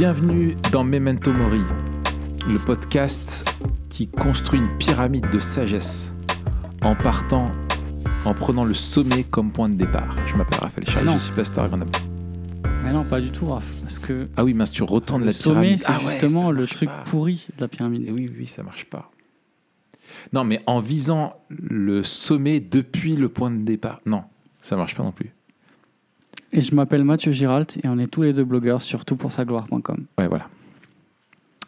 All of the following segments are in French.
Bienvenue dans Memento Mori, le podcast qui construit une pyramide de sagesse en partant, en prenant le sommet comme point de départ. Je m'appelle Raphaël Charles, Non. je suis pasteur à Grenoble. Mais non, pas du tout, Raph. Parce que Ah oui, mince, tu retournes le la sommet, pyramide. c'est Ah ouais, justement ça le marche truc pas. pourri de la pyramide. Et oui, oui, ça marche pas. Non, mais en visant le sommet depuis le point de départ. Non, ça marche pas non plus. Et je m'appelle Mathieu Giralt et on est tous les deux blogueurs sur toutpoursagloire.com. Ouais, voilà.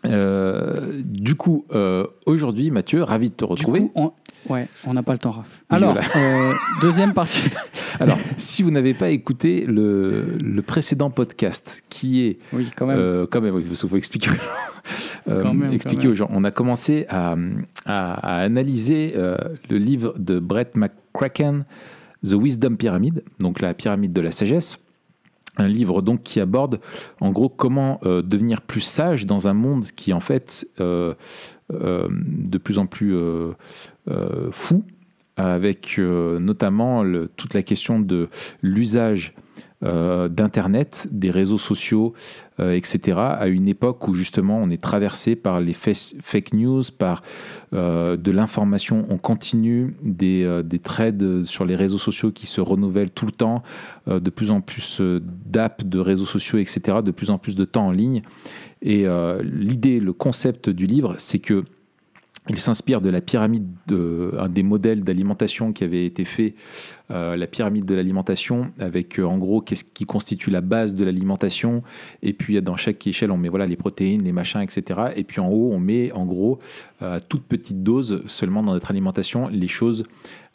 Euh, du coup, euh, aujourd'hui, Mathieu, ravi de te Du retrouver. coup, on... Ouais, on n'a pas le temps, Raph. Alors, voilà. euh, deuxième partie. Alors, si vous n'avez pas écouté le, le précédent podcast, qui est Oui, quand même. Quand même, il faut expliquer aux gens. Quand même, expliquer quand aux gens. On a commencé à, à- à analyser le livre de Brett McCracken, The Wisdom Pyramid, donc la pyramide de la sagesse. Un livre donc qui aborde en gros comment euh, devenir plus sage dans un monde qui en fait euh, euh, de plus en plus fou, avec notamment toute la question de l'usage euh, d'Internet, des réseaux sociaux, euh, etc., à une époque où justement on est traversé par les fake news, par euh, de l'information en continu, des, des trades sur les réseaux sociaux qui se renouvellent tout le temps, de plus en plus d'apps, de réseaux sociaux, etc., de plus en plus de temps en ligne. Et l'idée, le concept du livre, c'est que il s'inspire de la pyramide, de, un des modèles d'alimentation qui avait été fait, euh, la pyramide de l'alimentation, avec euh, en gros qu'est-ce qui constitue la base de l'alimentation. Et puis dans chaque échelle, on met voilà, les protéines, les machins, etc. Et puis en haut, on met en gros euh, à toute petite dose seulement dans notre alimentation les choses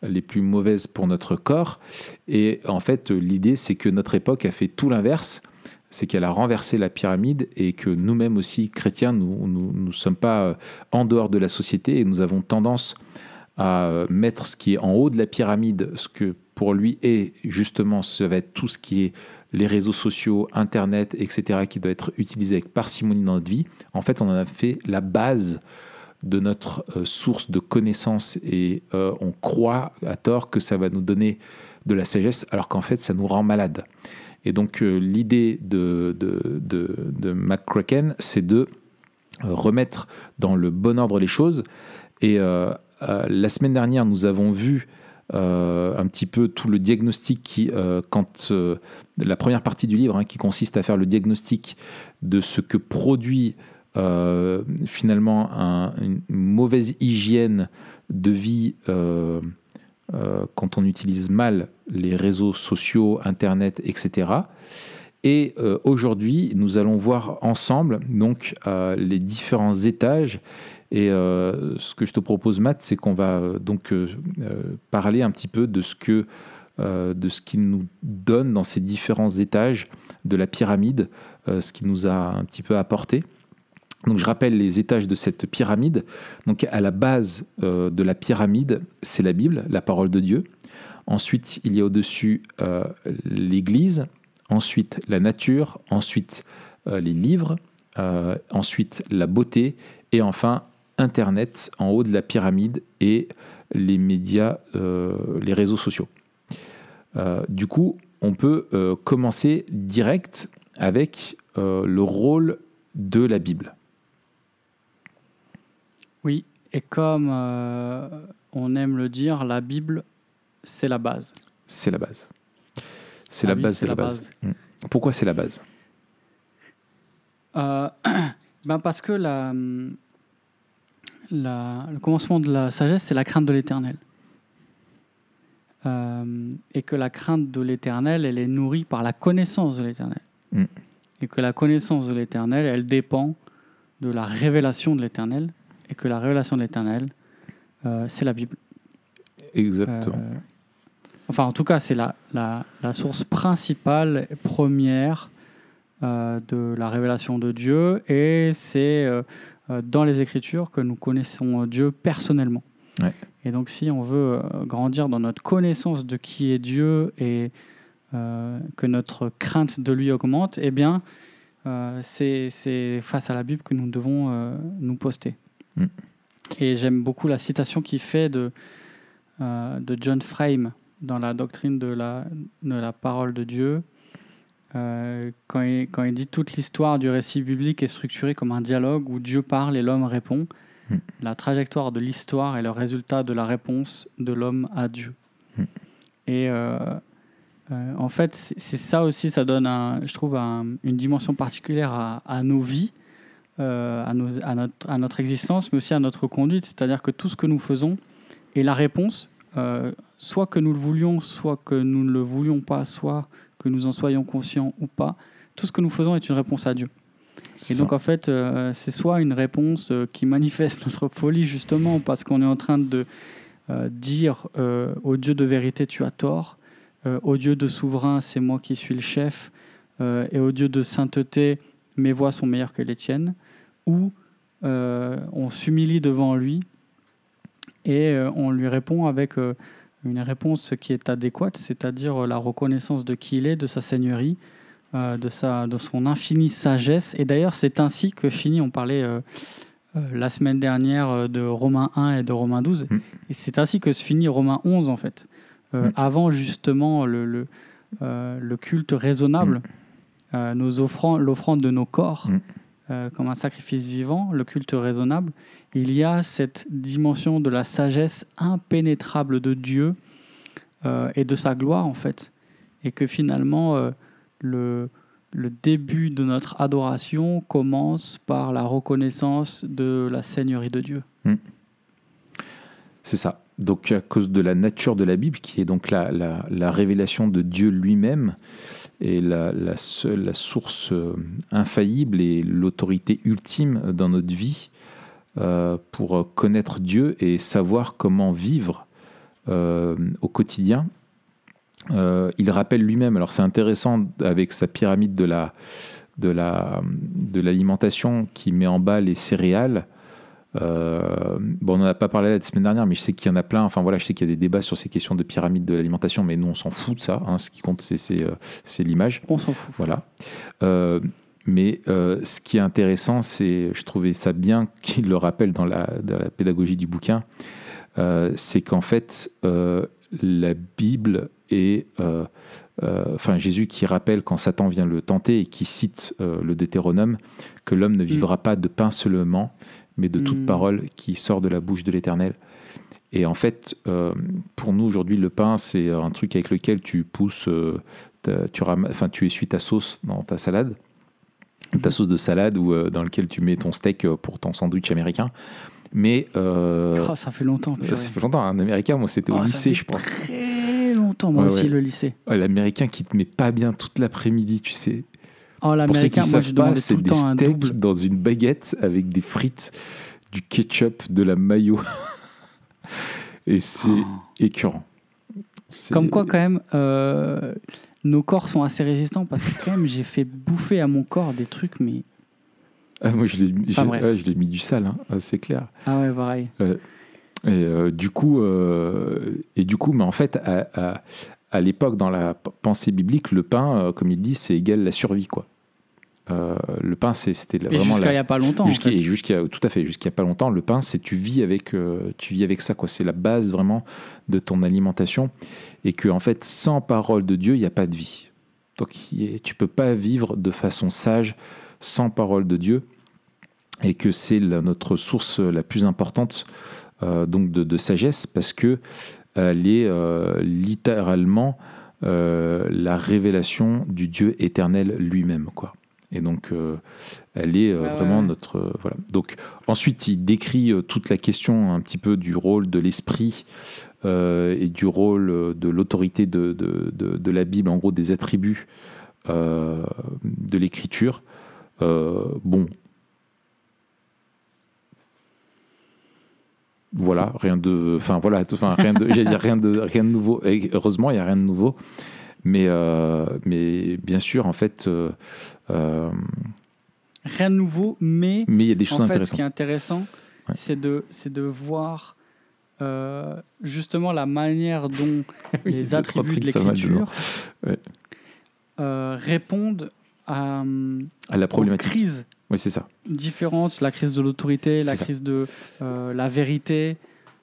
les plus mauvaises pour notre corps. Et en fait, l'idée, c'est que notre époque a fait tout l'inverse c'est qu'elle a renversé la pyramide et que nous-mêmes aussi, chrétiens, nous ne sommes pas euh, en dehors de la société et nous avons tendance à euh, mettre ce qui est en haut de la pyramide, ce que pour lui est justement, ça va être tout ce qui est les réseaux sociaux, Internet, etc., qui doit être utilisé avec parcimonie dans notre vie. En fait, on en a fait la base de notre euh, source de connaissances et on croit à tort que ça va nous donner de la sagesse alors qu'en fait, ça nous rend malade. Et donc euh, l'idée de, de, de, McCracken, c'est de remettre dans le bon ordre les choses. Et euh, euh, la semaine dernière, nous avons vu un petit peu tout le diagnostic qui, quand la première partie du livre, hein, qui consiste à faire le diagnostic de ce que produit finalement un- une mauvaise hygiène de vie euh, quand on utilise mal les réseaux sociaux, Internet, etc. Et euh, aujourd'hui, nous allons voir ensemble donc euh, les différents étages. Et ce que je te propose, Matt, c'est qu'on va donc parler un petit peu de ce que de ce qu'il nous donne dans ces différents étages de la pyramide, ce qu'il nous a un petit peu apporté. Donc je rappelle les étages de cette pyramide. Donc à la base euh, de la pyramide, c'est la Bible, la parole de Dieu. Ensuite, il y a au-dessus euh, l'Église, ensuite la nature, ensuite euh, les livres, ensuite la beauté, et enfin Internet en haut de la pyramide et les médias, les réseaux sociaux. Du coup, on peut commencer direct avec le rôle de la Bible. Oui, et comme euh, on aime le dire, la Bible, c'est la base. C'est la base. C'est La base c'est la la base. Mm. Pourquoi c'est la base? Euh, ben parce que la, le commencement de la sagesse, c'est la crainte de l'éternel. Euh, et que la crainte de l'éternel, elle est nourrie par la connaissance de l'éternel. Mm. Et que la connaissance de l'éternel, elle dépend de la révélation de l'éternel. Et que la révélation de l'éternel, euh, c'est la Bible. Exactement. Euh, enfin, en tout cas, c'est la, la, la source principale, première euh, de la révélation de Dieu. Et c'est dans les Écritures que nous connaissons Dieu personnellement. Ouais. Et donc, si on veut grandir dans notre connaissance de qui est Dieu et que notre crainte de lui augmente, eh bien, c'est face à la Bible que nous devons nous poster. Mm. Et j'aime beaucoup la citation qu'il fait de, euh, de John Frame dans la doctrine de la, de la parole de Dieu. euh, quand, il, quand il dit toute l'histoire du récit biblique est structurée comme un dialogue où Dieu parle et l'homme répond, Mm. la trajectoire de l'histoire est le résultat de la réponse de l'homme à Dieu. Mm. Et euh, euh, en fait, c'est ça aussi, ça donne, un- je trouve, un- une dimension particulière à, à nos vies, à, nos- à notre, à notre existence, mais aussi à notre conduite. C'est-à-dire que tout ce que nous faisons est la réponse, euh, soit que nous le voulions, soit que nous ne le voulions pas, soit que nous en soyons conscients ou pas. Tout ce que nous faisons est une réponse à Dieu. Et donc, en fait, euh, c'est soit une réponse euh, qui manifeste notre folie, justement, parce qu'on est en train de euh, dire euh, au Dieu de vérité, tu as tort, euh, au Dieu de souverain, c'est moi qui suis le chef, euh, et au Dieu de sainteté, mes voix sont meilleures que les tiennes, ou euh, on s'humilie devant lui et euh, on lui répond avec euh, une réponse qui est adéquate, c'est-à-dire la reconnaissance de qui il est, de sa seigneurie, de, sa, de son infinie sagesse. Et d'ailleurs, c'est ainsi que finit, on parlait la semaine dernière de Romains 1 et de Romains 12, Mm. et c'est ainsi que se finit Romains 11, en fait. Euh, Mm. Avant justement le, le, le culte raisonnable, nos offrandes, l'offrande de nos corps. Euh, comme un sacrifice vivant, le culte raisonnable, il y a cette dimension de la sagesse impénétrable de Dieu euh, et de sa gloire, en fait. Et que finalement, euh, le, le début de notre adoration commence par la reconnaissance de la Seigneurie de Dieu. C'est ça. Donc à cause de la nature de la Bible, qui est donc la, la révélation de Dieu lui-même, et la, seule, source euh, infaillible et l'autorité ultime dans notre vie euh, pour connaître Dieu et savoir comment vivre euh, au quotidien. Il rappelle lui-même, alors c'est intéressant avec sa pyramide de l'alimentation qui met en bas les céréales. Euh, bon, on n'en a pas parlé la semaine dernière, mais je sais qu'il y en a plein. Enfin voilà, je sais qu'il y a des débats sur ces questions de pyramide de l'alimentation, mais nous on s'en fout de ça. hein. Ce qui compte, c'est euh, c'est l'image. On s'en fout. Voilà. Euh, mais euh, ce qui est intéressant, c'est, je trouvais ça bien qu'il le rappelle dans la, dans la pédagogie du bouquin, c'est qu'en fait, la Bible est, euh, euh, enfin Jésus qui rappelle quand Satan vient le tenter et qui cite euh, le Deutéronome, que l'homme ne vivra pas de pain seulement, mais de toute Mm. parole qui sort de la bouche de l'Éternel. Et en fait, euh, pour nous aujourd'hui, le pain, c'est un truc avec lequel tu pousses, euh, tu, ram- enfin, tu essuies ta sauce dans ta salade, ta sauce de salade ou euh, dans lequel tu mets ton steak pour ton sandwich américain. Mais Oh, ça fait longtemps. purée. ça fait longtemps, un américain, moi c'était au Oh, lycée, je pense. Très longtemps, moi Ouais, aussi, ouais. le lycée. Ouais, L'américain qui te met pas bien toute l'après-midi, tu sais. Oh, Pour ceux qui l'américain, moi, savent je pas, c'est des steaks double. dans une baguette avec des frites, du ketchup, de la mayo. Et c'est Oh. écœurant. C'est- Comme quoi, quand même, euh, nos corps sont assez résistants parce que, quand même, j'ai fait bouffer à mon corps des trucs, mais. Ah, moi, je l'ai mis, Enfin, ouais, je l'ai mis du sale, hein, ah, c'est clair. Ah ouais, pareil. Et euh, du coup, euh, et du coup, mais en fait, à, à- à l'époque, dans la pensée biblique, le pain, euh, comme il dit, c'est égal la survie, quoi. Euh, le pain, c'était vraiment jusqu'à il n'y a pas longtemps. en Jusqu'à, fait. et jusqu'à- tout à fait, jusqu'à pas longtemps, le pain, c'est tu vis avec, euh, tu vis avec ça, quoi. C'est la base vraiment de ton alimentation, et que en fait, sans parole de Dieu, il n'y a pas de vie. Donc, tu peux pas vivre de façon sage sans parole de Dieu, et que c'est notre source la plus importante euh, donc de, de sagesse, parce que elle est euh, littéralement euh, la révélation du Dieu éternel lui-même, quoi. Et donc, euh, elle est euh, Ouais, vraiment ouais. notre. euh, voilà. Donc, ensuite, il décrit euh, toute la question un petit peu du rôle de l'esprit euh, et du rôle euh, de l'autorité de, de, de- de la Bible, en gros, des attributs euh, de l'écriture. Euh, bon. Voilà, rien de. Enfin, voilà, enfin, rien de. Rien de, rien de nouveau. Et heureusement, il n'y a rien de nouveau. Mais, euh, mais bien sûr, en fait. euh, euh, Rien de nouveau, mais mais il y a des choses en fait, ce intéressantes. qui est intéressant, Ouais. c'est de, c'est de voir justement la manière dont les attributs de l'écriture Ouais. répondent à, À la aux problématique. crises Oui, c'est ça. différentes, la crise de l'autorité, la ça. crise de euh, la vérité.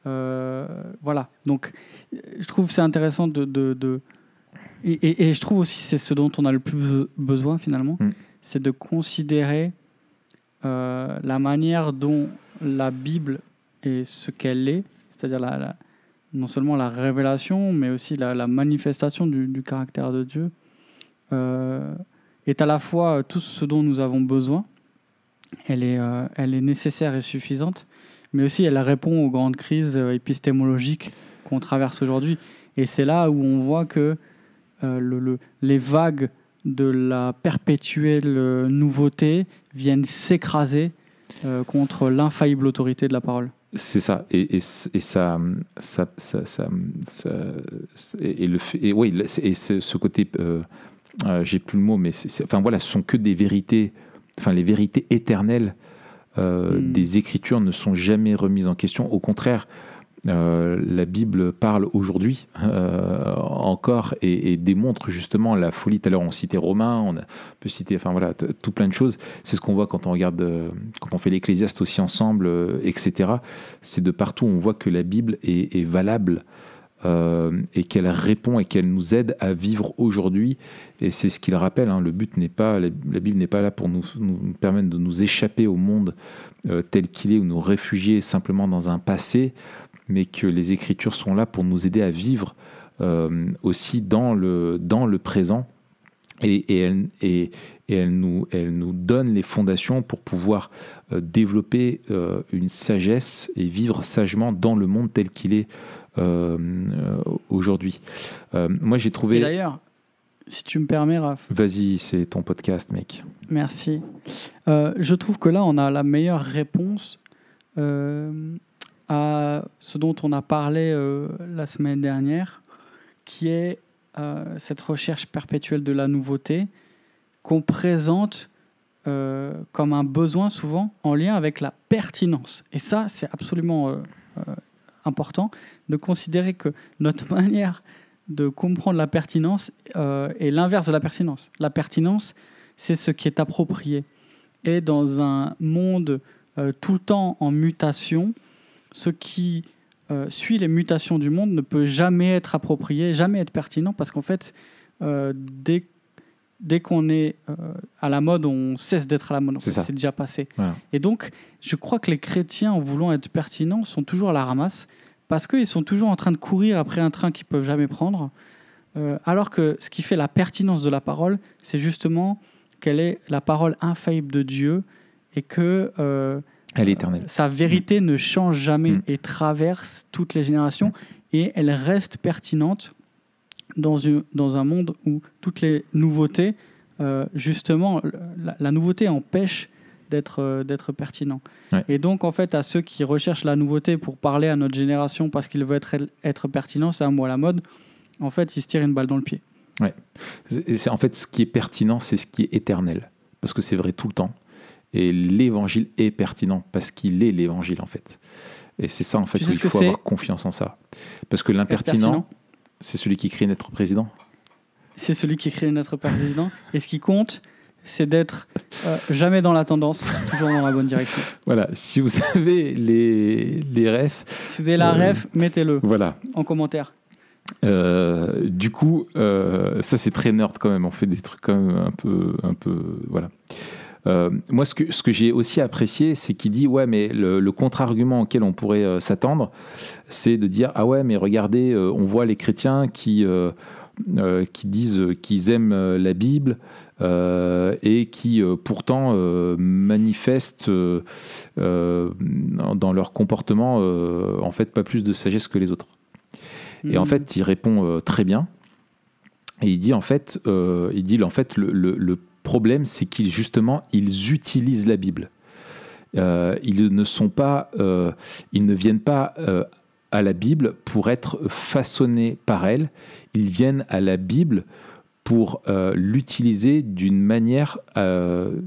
euh, voilà. Donc, je trouve que c'est intéressant de, de, de, et, je trouve aussi c'est ce dont on a le plus besoin finalement, Mm. c'est de considérer euh, la manière dont la Bible est ce qu'elle est, c'est-à-dire la, la- non seulement la révélation, mais aussi la, la manifestation du, du caractère de Dieu, est à la fois tout ce dont nous avons besoin, elle est, euh, elle est nécessaire et suffisante, mais aussi elle répond aux grandes crises euh, épistémologiques qu'on traverse aujourd'hui. Et c'est là où on voit que euh, le- le- les vagues de la perpétuelle nouveauté viennent s'écraser contre l'infaillible autorité de la parole. C'est ça, et, ça, et, le oui, et ce, côté, euh, j'ai plus le mot, mais enfin voilà, ce sont que des vérités, enfin les vérités éternelles euh, Mm. des Écritures ne sont jamais remises en question. Au contraire, euh, la Bible parle aujourd'hui euh, encore et, et démontre justement la folie. Tout à l'heure, on citait Romain, on, peut citer, enfin voilà, tout plein de choses. C'est ce qu'on voit quand on regarde, euh, quand on fait l'Ecclésiaste aussi ensemble, etc. C'est de partout, on voit que la Bible est, est valable euh, et qu'elle répond et qu'elle nous aide à vivre aujourd'hui. Et c'est ce qu'il rappelle. hein, le but n'est pas, la, Bible n'est pas là pour nous, permettre de nous échapper au monde euh, tel qu'il est ou nous réfugier simplement dans un passé, mais que les Écritures sont là pour nous aider à vivre euh, aussi dans le, dans le présent. Et, et, elle, et, elle, nous, elle nous donne les fondations pour pouvoir développer une sagesse et vivre sagement dans le monde tel qu'il est aujourd'hui. Euh, moi, j'ai trouvé. d'ailleurs, si tu me permets, Raph, Vas-y, c'est ton podcast, mec. Merci. Euh, je trouve que là, on a la meilleure réponse euh, à ce dont on a parlé euh, la semaine dernière, qui est euh, cette recherche perpétuelle de la nouveauté qu'on présente euh, comme un besoin souvent en lien avec la pertinence. Et ça, c'est absolument euh, euh, important de considérer que notre manière de comprendre la pertinence euh, est l'inverse de la pertinence. La pertinence, c'est ce qui est approprié. Et dans un monde euh, tout le temps en mutation, ce qui euh, suit les mutations du monde ne peut jamais être approprié, jamais être pertinent, parce qu'en fait, dès, dès qu'on est à la mode, on cesse d'être à la mode. En C'est fait, ça. C'est déjà passé. Voilà. Et donc, je crois que les chrétiens, en voulant être pertinents, sont toujours à la ramasse, parce qu'ils sont toujours en train de courir après un train qu'ils peuvent jamais prendre. Euh, alors que ce qui fait la pertinence de la parole, c'est justement qu'elle est la parole infaillible de Dieu et que euh, Elle est éternelle. sa vérité ne change jamais Mm. et traverse toutes les générations et elle reste pertinente dans, une- dans un monde où toutes les nouveautés, euh, justement, la, la nouveauté empêche d'être euh, d'être pertinent. Ouais. Et donc, en fait, à ceux qui recherchent la nouveauté pour parler à notre génération parce qu'ils veulent être, être pertinent, c'est un mot à la mode, en fait, ils se tirent une balle dans le pied. C'est- c'est- en fait, ce qui est pertinent, c'est ce qui est éternel. Parce que c'est vrai tout le temps. Et l'évangile est pertinent parce qu'il est l'évangile, en fait. Et c'est ça, en fait, Tu où il faut avoir confiance en ça. Parce que l'impertinent, pertinent, c'est celui qui crie d'être président. c'est celui qui crée notre président. Et ce qui compte, c'est d'être euh, jamais dans la tendance, toujours dans la bonne direction. Voilà, si vous avez les, les refs, Si vous avez la Euh, ref, mettez-le voilà. en commentaire. Euh, du coup, euh, ça c'est très nerd quand même. On fait des trucs quand même un peu, un peu, voilà. Moi, ce que, ce que j'ai aussi apprécié, c'est qu'il dit ouais, mais le, le contre-argument auquel on pourrait s'attendre, c'est de dire ah ouais, mais regardez, on voit les chrétiens qui euh, qui disent qu'ils aiment la Bible euh, et qui euh, pourtant euh, manifestent dans leur comportement en fait pas plus de sagesse que les autres. Et en Mm. fait, il répond très bien. Et il dit en fait, il dit en fait le, le- le problème, c'est qu'ils justement ils utilisent la Bible. Ils ne sont pas, ils ne viennent pas à la Bible pour être façonnés par elle. Ils viennent à la Bible pour euh, l'utiliser d'une manière euh,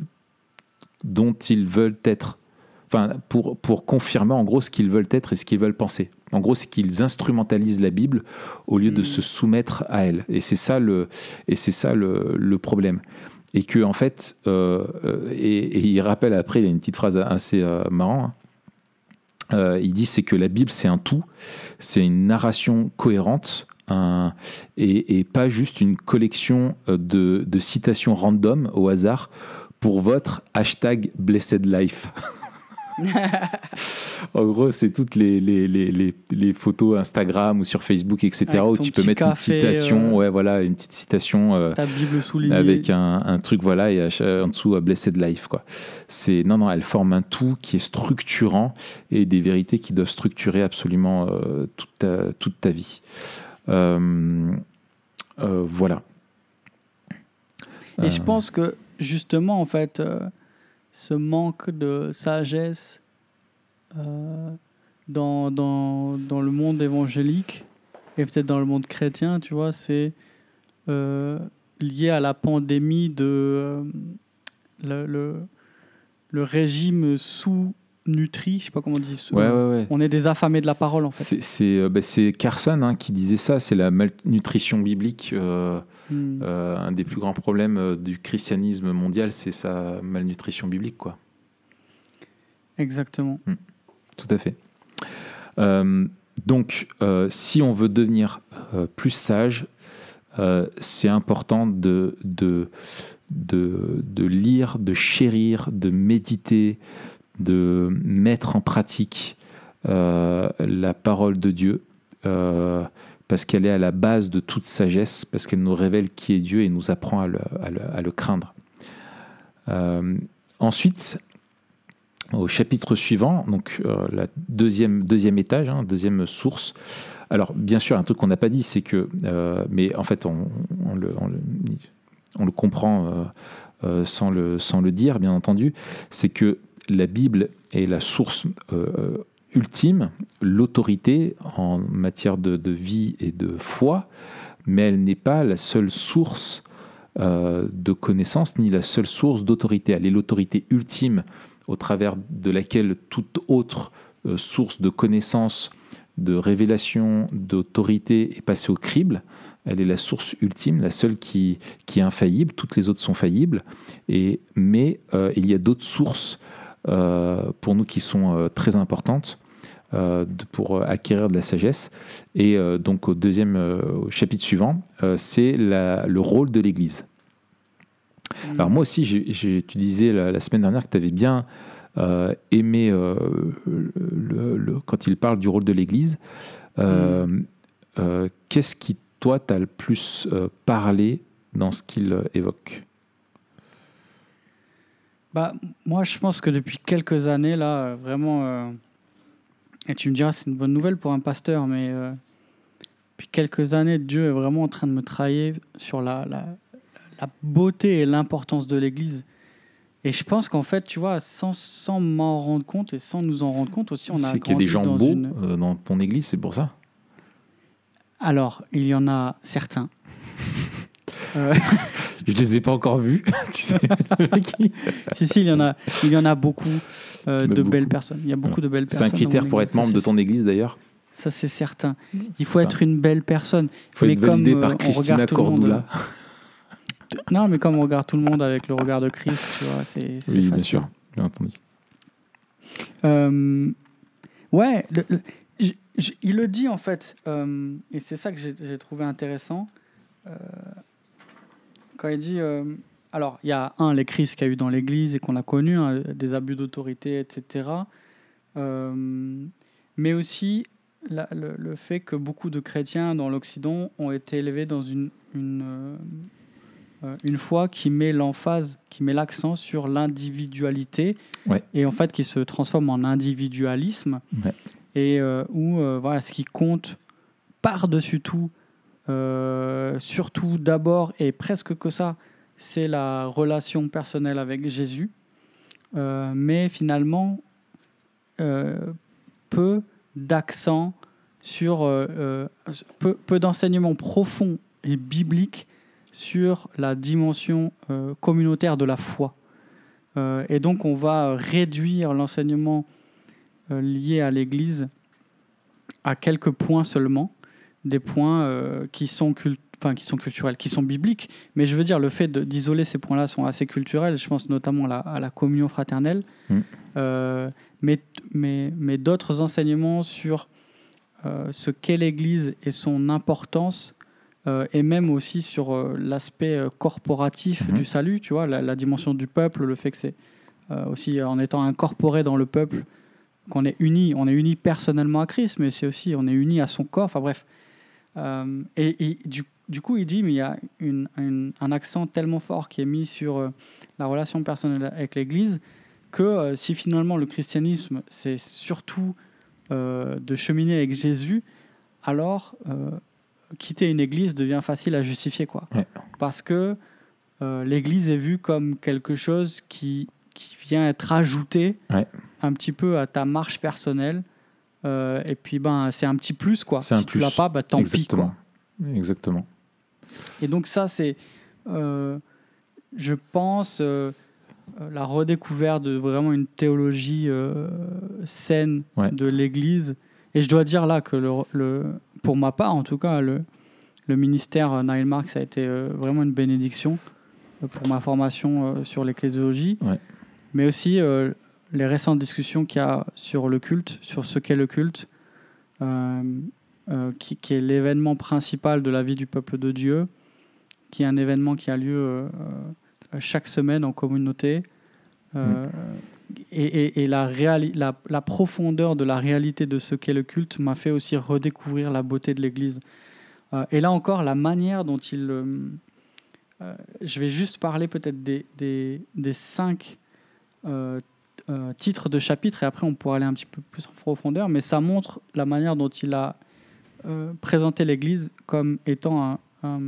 dont ils veulent être. Enfin, pour, pour confirmer en gros ce qu'ils veulent être et ce qu'ils veulent penser. En gros, c'est qu'ils instrumentalisent la Bible au lieu de Mm. se soumettre à elle. Et c'est ça le, et c'est ça le, le problème. Et que en fait, euh, euh, et, et il rappelle après, il y a une petite phrase assez euh, marrante. hein. Euh, il dit c'est que la Bible c'est un tout, c'est une narration cohérente un, et, et pas juste une collection euh, de, de citations random au hasard pour votre hashtag Blessed Life. en gros, c'est toutes les, les, les, les, photos Instagram ou sur Facebook, etc., où tu peux mettre une citation, euh, ouais, voilà, une petite citation euh, ta Bible soulignée. avec un, un, truc, voilà, et en dessous, à Blessed Life. Quoi. C'est, non, non, elle forme un tout qui est structurant et des vérités qui doivent structurer absolument euh, toute, ta, toute ta vie. Voilà. Et je pense que justement, en fait, ce manque de sagesse euh, dans, dans, dans, le monde évangélique et peut-être dans le monde chrétien, tu vois, c'est euh, lié à la pandémie de euh, le, le, le, régime sous nutri, je sais pas comment on dit. Ouais, ouais, ouais. On est des affamés de la parole en fait. C'est bah, Carson hein, qui disait ça, c'est la malnutrition biblique. Hmm. Euh, un des plus grands problèmes euh, du christianisme mondial, c'est sa malnutrition biblique. Quoi. Exactement. Hmm. Tout à fait. Euh, donc, si on veut devenir plus sage, c'est important de, de, de, de, lire, de chérir, de méditer, de mettre en pratique la parole de Dieu parce qu'elle est à la base de toute sagesse, parce qu'elle nous révèle qui est Dieu et nous apprend à le, craindre. Euh, ensuite, au chapitre suivant, donc euh, la deuxième, deuxième étage, hein, deuxième source. Alors, bien sûr, un truc qu'on n'a pas dit, c'est que, euh, mais en fait, on, le, on le, comprend sans, le, sans le dire, bien entendu, c'est que la Bible est la source ultime, l'autorité en matière de, vie et de foi, mais elle n'est pas la seule source euh, de connaissance ni la seule source d'autorité. Elle est l'autorité ultime au travers de laquelle toute autre euh, source de connaissance, de révélation, d'autorité est passée au crible. Elle est la source ultime, la seule qui, est infaillible. Toutes les autres sont faillibles. Mais euh, il y a d'autres sources pour nous qui sont très importantes. Euh, pour acquérir de la sagesse. Et euh, donc au deuxième euh, chapitre suivant, c'est le rôle de l'Église. Mm. Alors moi aussi, j'ai, tu disais la, semaine dernière que tu avais bien aimé le, quand il parle du rôle de l'Église. Mm. qu'est-ce qui, toi, t'a le plus parlé dans ce qu'il évoque? Bah, Moi, je pense que depuis quelques années, là, vraiment et tu me diras, c'est une bonne nouvelle pour un pasteur, mais euh, depuis quelques années, Dieu est vraiment en train de me trahir sur la, la, la beauté et l'importance de l'Église. Et je pense qu'en fait, tu vois, sans, sans m'en rendre compte et sans nous en rendre compte aussi, on a. C'est qu'il y a des gens beaux euh, dans ton Église, c'est pour ça? Alors, il y en a certains. Euh... Je les ai pas encore vus, tu sais. si, si, il y en a, il y en a beaucoup euh, de belles personnes. Il y a beaucoup de belles personnes. C'est un critère pour être membre de ton église d'ailleurs Ça, c'est certain. Il faut être une belle personne. Il faut être validé par euh, Christina Cordula. non, mais comme on regarde tout le monde avec le regard de Christ, tu vois, c'est Oui, bien sûr, bien entendu. Euh, ouais, il le dit en fait, et c'est ça que j'ai trouvé intéressant quand il dit. Euh, alors, il y a un, les crises qu'il y a eu dans l'Église et qu'on a connu, hein, des abus d'autorité, etc. Euh, mais aussi le, fait que beaucoup de chrétiens dans l'Occident ont été élevés dans une, une, euh, une foi qui met l'emphase, qui met l'accent sur l'individualité et en fait qui se transforme en individualisme et où voilà, ce qui compte par-dessus tout, surtout d'abord et presque que ça, c'est la relation personnelle avec Jésus. Euh, mais finalement, euh, peu d'accent sur, peu, peu d'enseignements profonds et bibliques sur la dimension communautaire de la foi. et donc on va réduire l'enseignement lié à l'Église à quelques points seulement des points euh, qui, sont enfin, qui sont culturels, qui sont bibliques. Mais je veux dire, le fait d'isoler ces points-là sont assez culturels. Je pense notamment à la, à la communion fraternelle. Mm. Euh, mais mais, mais d'autres enseignements sur euh, ce qu'est l'Église et son importance, euh, et même aussi sur l'aspect corporatif Mhm. du salut, tu vois, la, la dimension du peuple, le fait que c'est aussi en étant incorporé dans le peuple qu'on est unis. On est unis personnellement à Christ, mais c'est aussi on est unis à son corps. Enfin bref. Euh, et et du, du coup, il dit, mais il y a une- une- un accent tellement fort qui est mis sur euh, la relation personnelle avec l'Église que euh, si finalement le christianisme, c'est surtout de cheminer avec Jésus, alors quitter une Église devient facile à justifier. Quoi. Ouais. Parce que l'Église est vue comme quelque chose qui, qui vient être ajouté Ouais. un petit peu à ta marche personnelle. Euh, et puis, ben, c'est un petit plus. Quoi. Si un tu l'as pas, bah, tant pis. Quoi. Exactement. Et donc ça, c'est, euh, je pense, euh, la redécouverte de vraiment une théologie saine Ouais. de l'Église. Et je dois dire là que, le, le- pour ma part, en tout cas, le, le ministère Nile Marks a été vraiment une bénédiction pour ma formation sur l'ecclésiologie, Ouais. mais aussi euh, les récentes discussions qu'il y a sur le culte, sur ce qu'est le culte. Euh, euh, qui, qui est l'événement principal de la vie du peuple de Dieu, qui est un événement qui a lieu euh, chaque semaine en communauté. Euh, Et, et- et la, la, la profondeur de la réalité de ce qu'est le culte m'a fait aussi redécouvrir la beauté de l'Église. Et là encore, la manière dont il... je vais juste parler peut-être des, des, des cinq euh, titres de chapitre et après on pourra aller un petit peu plus en profondeur, mais ça montre la manière dont il a euh, présenté l'Église comme étant un, un-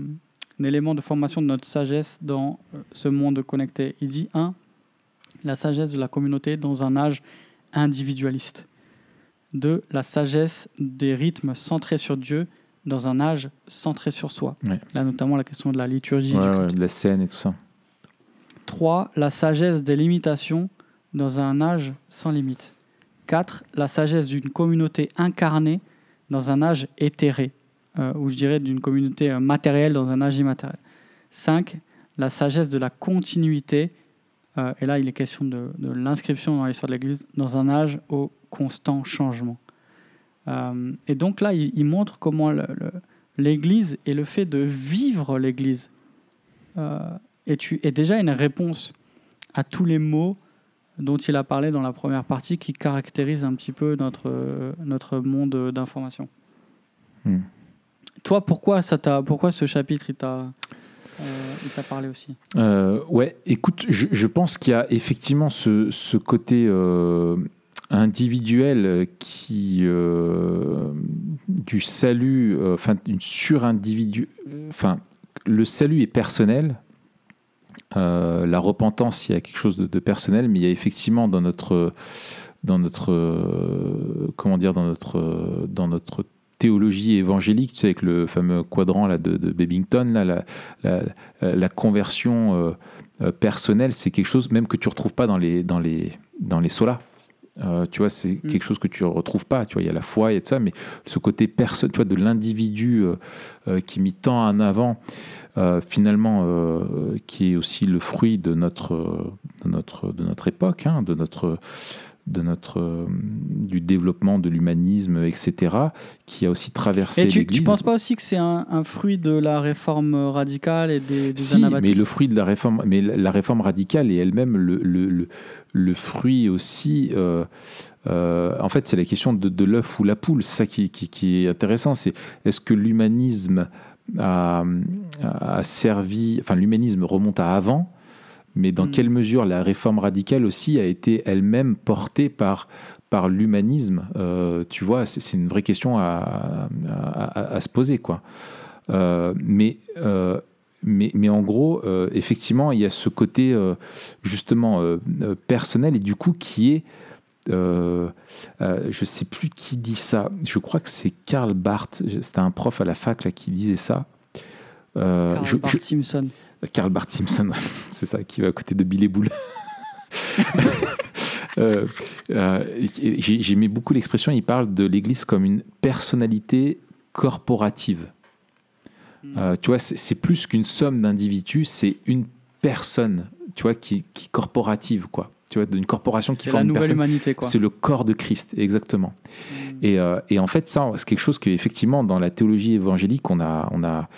un élément de formation de notre sagesse dans euh, ce monde connecté. Il dit 1. La sagesse de la communauté dans un âge individualiste. 2. La sagesse des rythmes centrés sur Dieu dans un âge centré sur soi. Ouais. Là, notamment la question de la liturgie. Ouais, du ouais, de la scène et tout ça. 3. La sagesse des limitations dans un âge sans limite. 4. La sagesse d'une communauté incarnée dans un âge éthéré, euh, ou je dirais d'une communauté euh, matérielle dans un âge immatériel. 5. La sagesse de la continuité, euh, et là il est question de, l'inscription dans l'histoire de l'Église, dans un âge au constant changement. Et donc là, il, montre comment l'Église et le fait de vivre l'Église est, est déjà une réponse à tous les mots dont il a parlé dans la première partie qui caractérisent un petit peu notre, notre monde d'information. Hmm. Toi, pourquoi, ça t'a, pourquoi ce chapitre il t'a, euh, parlé aussi? Euh, ouais, écoute, je, je pense qu'il y a effectivement ce, ce côté euh, individuel qui euh, du salut, euh, enfin une surindividu, enfin le salut est personnel. Euh, la repentance, il y a quelque chose de, personnel, mais il y a effectivement dans notre, dans notre, euh, comment dire, dans notre, euh, dans notre théologie évangélique, tu sais, avec le fameux quadrant de, de Babington, la, conversion personnelle, c'est quelque chose même que tu retrouves pas dans les, dans les, dans les solas. Euh, tu vois, c'est Mm. quelque chose que tu retrouves pas. Tu vois, il y a la foi, il y a de ça, mais ce côté personne, tu vois, de l'individu euh, euh, qui est mis tant en avant, euh, finalement, euh, qui est aussi le fruit de notre, de notre, de notre époque, hein, de notre, de notre, du développement de l'humanisme, etc., qui a aussi traversé Et tu, tu penses pas aussi que c'est un, un fruit de la réforme radicale et des, des Si, mais le fruit de la réforme, mais la la réforme radicale est elle-même le, le, le, le fruit aussi. euh, euh, en fait, c'est la question de, de l'œuf ou la poule. Ça qui, qui, qui est intéressant. C'est est-ce que l'humanisme a, a servi. Enfin, l'humanisme remonte à avant, mais dans Mm. quelle mesure la réforme radicale aussi a été elle-même portée par, par l'humanisme Euh, Tu vois, c'est c'est une vraie question à, à, à- à se poser, quoi. Euh, mais, euh, mais, mais en gros, euh, effectivement, il y a ce côté euh, justement euh, personnel et du coup qui est, je sais plus qui dit ça, je crois que c'est Karl Barth, c'était un prof à la fac là, qui disait ça. Karl je- Barth je- Simpson. Karl Bart Simpson, c'est ça, qui va à côté de Bill et Boule. Euh, euh, J'aimais beaucoup l'expression, il parle de l'Église comme une personnalité corporative. Euh, tu vois, c'est c'est plus qu'une somme d'individus, c'est une personne, tu vois, qui, qui corporative, quoi. Tu vois, d'une corporation qui la forme une nouvelle humanité, quoi. C'est le corps de Christ, exactement. Mm. Et, euh, et, en fait, ça, c'est quelque chose qu'effectivement, dans la théologie évangélique, on a, on a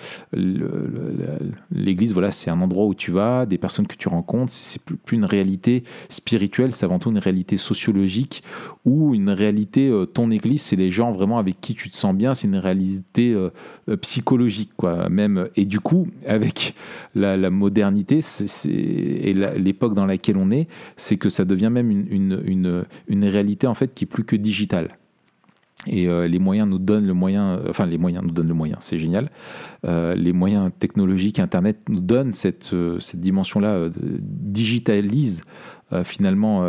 l'Église, voilà, c'est un endroit où tu vas, des personnes que tu rencontres, c'est plus, plus une réalité spirituelle, c'est avant tout une réalité sociologique ou une réalité, euh, ton Église, c'est les gens vraiment avec qui tu te sens bien, c'est une réalité euh, psychologique, quoi, même. Et du coup, avec la, la modernité et l'époque dans laquelle on est, c'est que ça devient même une, une, une, réalité, en fait, qui est plus que digitale. Et euh, les moyens nous donnent le moyen, euh, enfin les moyens nous donnent le moyen, c'est génial. Euh, les moyens technologiques, Internet nous donnent cette, cette dimension-là, digitalise finalement,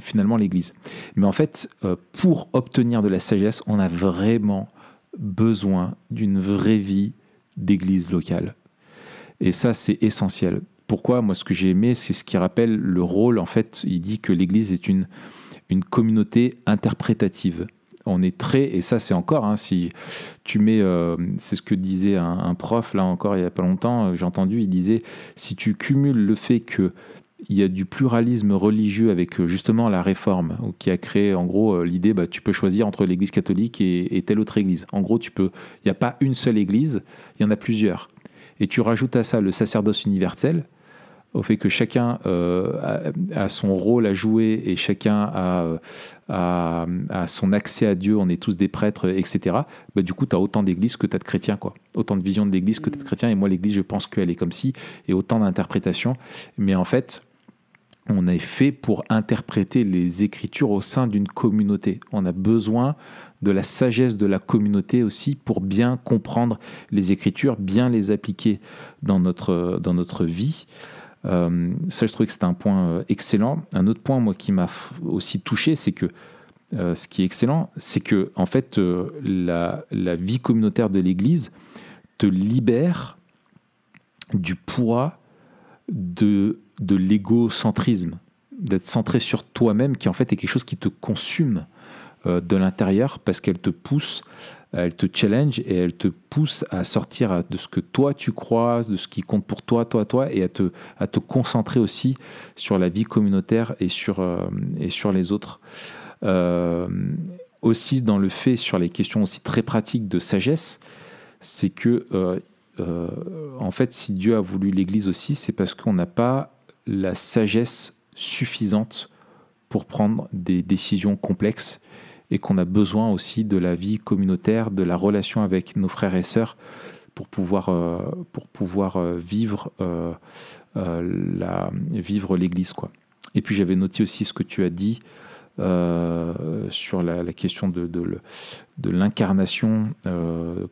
finalement l'Église. Mais en fait, pour obtenir de la sagesse, on a vraiment besoin d'une vraie vie d'Église locale. Et ça, c'est essentiel. Pourquoi Moi, ce que j'ai aimé, c'est ce qui rappelle le rôle. En fait, il dit que l'Église est une une communauté interprétative. On est très, et ça c'est encore, hein, si tu mets, euh, c'est ce que disait un, prof là encore il n'y a pas longtemps, j'ai entendu, il disait, si tu cumules le fait que il y a du pluralisme religieux avec euh, justement la réforme qui a créé en gros euh, l'idée bah, tu peux choisir entre l'église catholique et, et, telle autre église. En gros, tu peux il n'y a pas une seule église, il y en a plusieurs. Et tu rajoutes à ça le sacerdoce universel, au fait que chacun euh, a, son rôle à jouer et chacun a, son accès à Dieu, on est tous des prêtres, etc., bah, du coup, tu as autant d'églises que tu as de chrétiens, quoi. Autant de visions de l'église que tu as de mm. chrétiens. Et moi, l'église, je pense qu'elle est comme si, et autant d'interprétations. Mais en fait, on est fait pour interpréter les Écritures au sein d'une communauté. On a besoin de la sagesse de la communauté aussi pour bien comprendre les Écritures, bien les appliquer dans notre, dans notre vie. Euh, ça, je trouvais que c'était un point euh, excellent. Un autre point, moi, qui m'a aussi touché, c'est que euh, ce qui est excellent, c'est que en fait, la, la, vie communautaire de l'Église te libère du poids de, de l'égocentrisme, d'être centré sur toi-même, qui en fait est quelque chose qui te consume de l'intérieur parce qu'elle te pousse elle te challenge et elle te pousse à sortir de ce que toi tu crois, de ce qui compte pour toi, toi, toi, et à te, concentrer aussi sur la vie communautaire et sur, euh, les autres. Euh, aussi dans le fait sur les questions aussi très pratiques de sagesse, c'est que euh, en fait, si Dieu a voulu l'Église aussi, c'est parce qu'on n'a pas la sagesse suffisante pour prendre des décisions complexes et qu'on a besoin aussi de la vie communautaire, de la relation avec nos frères et sœurs pour pouvoir, euh, pour pouvoir euh, vivre, euh, la, vivre l'Église. Quoi. Et puis j'avais noté aussi ce que tu as dit sur la, question de, de, de l'incarnation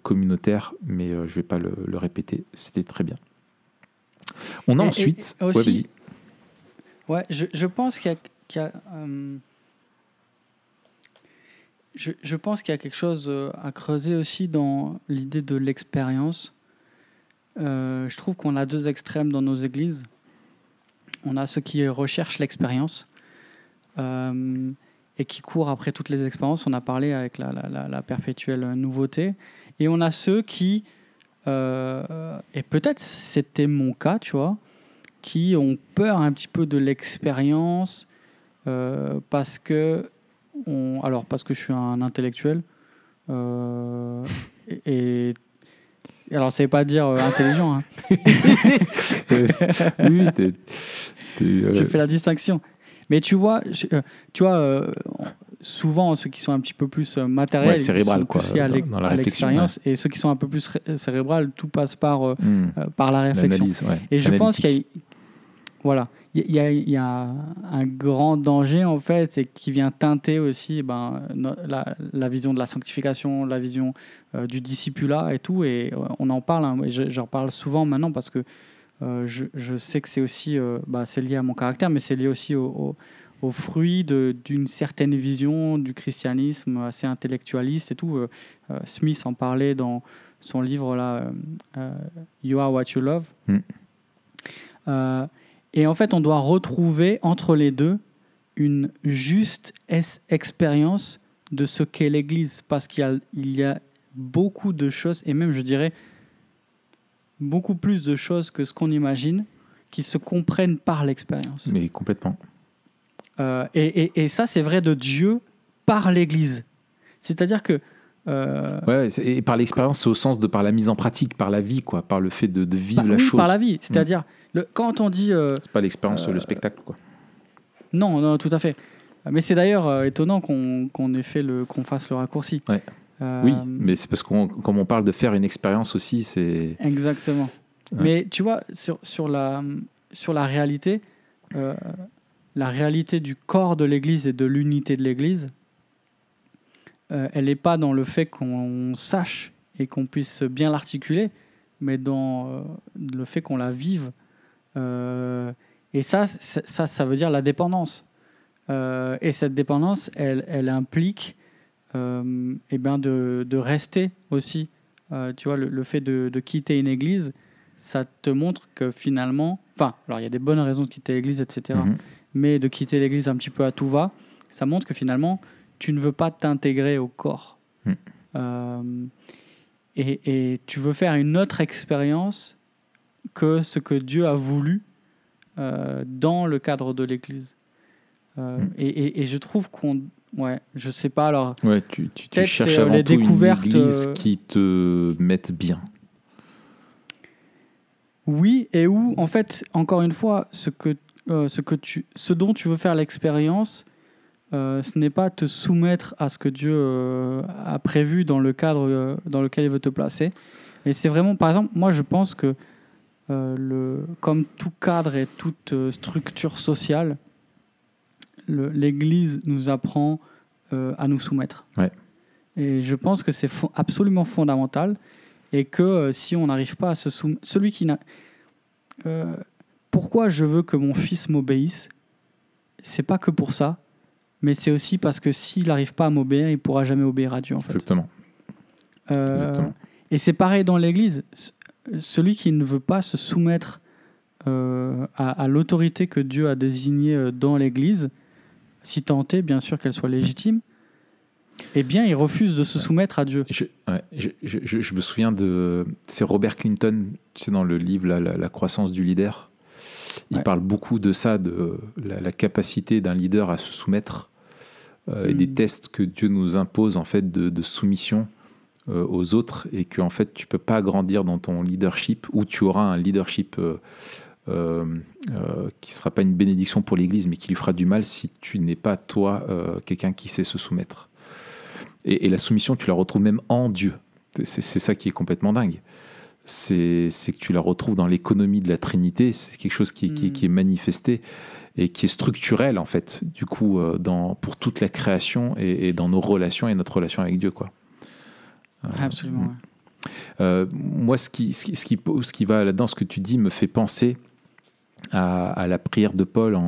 communautaire, mais je ne vais pas le, répéter, c'était très bien. On a ensuite... aussi, ouais, je, je, pense qu'il y a... Je, pense qu'il y a quelque chose euh, à creuser aussi dans l'idée de l'expérience. Euh, je trouve qu'on a deux extrêmes dans nos églises. On a ceux qui recherchent l'expérience euh, et qui courent après toutes les expériences. On a parlé avec la, perpétuelle nouveauté. Et on a ceux qui, et peut-être c'était mon cas, tu vois, qui ont peur un petit peu de l'expérience parce que alors parce que je suis un intellectuel, euh, et, alors ça veut pas dire euh, intelligent. Hein. oui, je fais la distinction. Mais tu vois, tu vois, souvent ceux qui sont un petit peu plus matériels, cérébral, quoi, à l'expérience, et ceux qui sont un peu plus cérébral, tout passe par hmm. par la réflexion. Et je pense qu'il y a, voilà, il y, a un grand danger en fait, c'est qui vient teinter aussi ben, la, vision de la sanctification, la vision euh, du discipulat et tout. Et euh, on en parle, hein, j'en parle souvent maintenant parce que euh, je, sais que c'est aussi, bah, c'est lié à mon caractère, mais c'est lié aussi au, fruit d'une certaine vision du christianisme assez intellectualiste et tout. Smith en parlait dans son livre là, You Are What You Love. Mm. Et en fait, on doit retrouver entre les deux une juste expérience de ce qu'est l'Église, parce qu'il y, a, beaucoup de choses, et même je dirais beaucoup plus de choses que ce qu'on imagine, qui se comprennent par l'expérience. Mais complètement. Euh, et, et, ça, c'est vrai de Dieu par l'Église. C'est-à-dire que euh, Ouais, et par l'expérience, c'est au sens de par la mise en pratique, par la vie, quoi, par le fait de, de vivre par, la oui, chose. par la vie. C'est-à-dire, le- quand on dit euh, C'est pas l'expérience, Euh, le spectacle, quoi. non, non, tout à fait. Mais c'est d'ailleurs euh, étonnant qu'on ait fait le qu'on fasse le raccourci. Ouais. Oui, mais c'est parce qu'on, comme on parle de faire une expérience aussi, c'est. Exactement. Ouais. Mais tu vois, sur, sur, la, sur la réalité, la réalité du corps de l'Église et de l'unité de l'Église, euh, elle n'est pas dans le fait qu'on sache et qu'on puisse bien l'articuler, mais dans euh, le fait qu'on la vive. Euh, et ça, ça, ça veut dire la dépendance. Et cette dépendance, elle, elle implique eh ben de, de rester aussi. Tu vois, le, le fait de, de quitter une église, ça te montre que finalement, enfin, alors il y a des bonnes raisons de quitter l'église, etc. Mhm. Mais de quitter l'église un petit peu à tout va, ça montre que finalement, tu ne veux pas t'intégrer au corps. Mm. Euh, et, et tu veux faire une autre expérience que ce que Dieu a voulu euh, dans le cadre de l'église. Euh, Mm. et, et- et je trouve qu'on. Ouais, je sais pas alors. Ouais, tu, tu, tu cherches avant les tout découvertes, une église qui te mette bien. Oui, et où, en fait, encore une fois, ce, que, ce, que tu, ce dont tu veux faire l'expérience, euh, ce n'est pas te soumettre à ce que Dieu euh, a prévu dans le cadre euh, dans lequel il veut te placer. Et c'est vraiment, par exemple, moi je pense que le, comme tout cadre et toute structure sociale, le- l'Église nous apprend à nous soumettre. Ouais. Et je pense que c'est fo- absolument fondamental et que si on n'arrive pas à se soumettre, celui qui n'a... Pourquoi je veux que mon fils m'obéisse C'est pas que pour ça, mais c'est aussi parce que s'il n'arrive pas à m'obéir, il pourra jamais obéir à Dieu en fait. Exactement. Euh, Exactement. et c'est pareil dans l'Église. Ce- Celui qui ne veut pas se soumettre euh, à, à l'autorité que Dieu a désignée euh, dans l'Église, si est bien sûr qu'elle soit légitime, eh bien il refuse de se soumettre à Dieu. Je, ouais, je, je- je- je me souviens de. C'est Robert Clinton, tu sais, dans le livre là, la, la croissance du leader. Il Ouais. parle beaucoup de ça, de la, la capacité d'un leader à se soumettre euh, et des tests que Dieu nous impose en fait de, de soumission euh, aux autres et que en fait tu peux pas grandir dans ton leadership ou tu auras un leadership euh, euh, qui sera pas une bénédiction pour l'Église mais qui lui fera du mal si tu n'es pas toi quelqu'un qui sait se soumettre. Et, et la soumission, tu la retrouves même en Dieu. C'est ça qui est complètement dingue. C'est que tu la retrouves dans l'économie de la Trinité. C'est quelque chose qui, est- qui est- Mm. qui est manifesté et qui est structurel, en fait, du coup, euh, dans, pour toute la création et, et dans nos relations et notre relation avec Dieu. Quoi. Euh, Absolument. mm. euh, moi, ce qui, ce, qui, ce qui- ce qui va là-dedans, ce que tu dis, me fait penser à, à la prière de Paul en,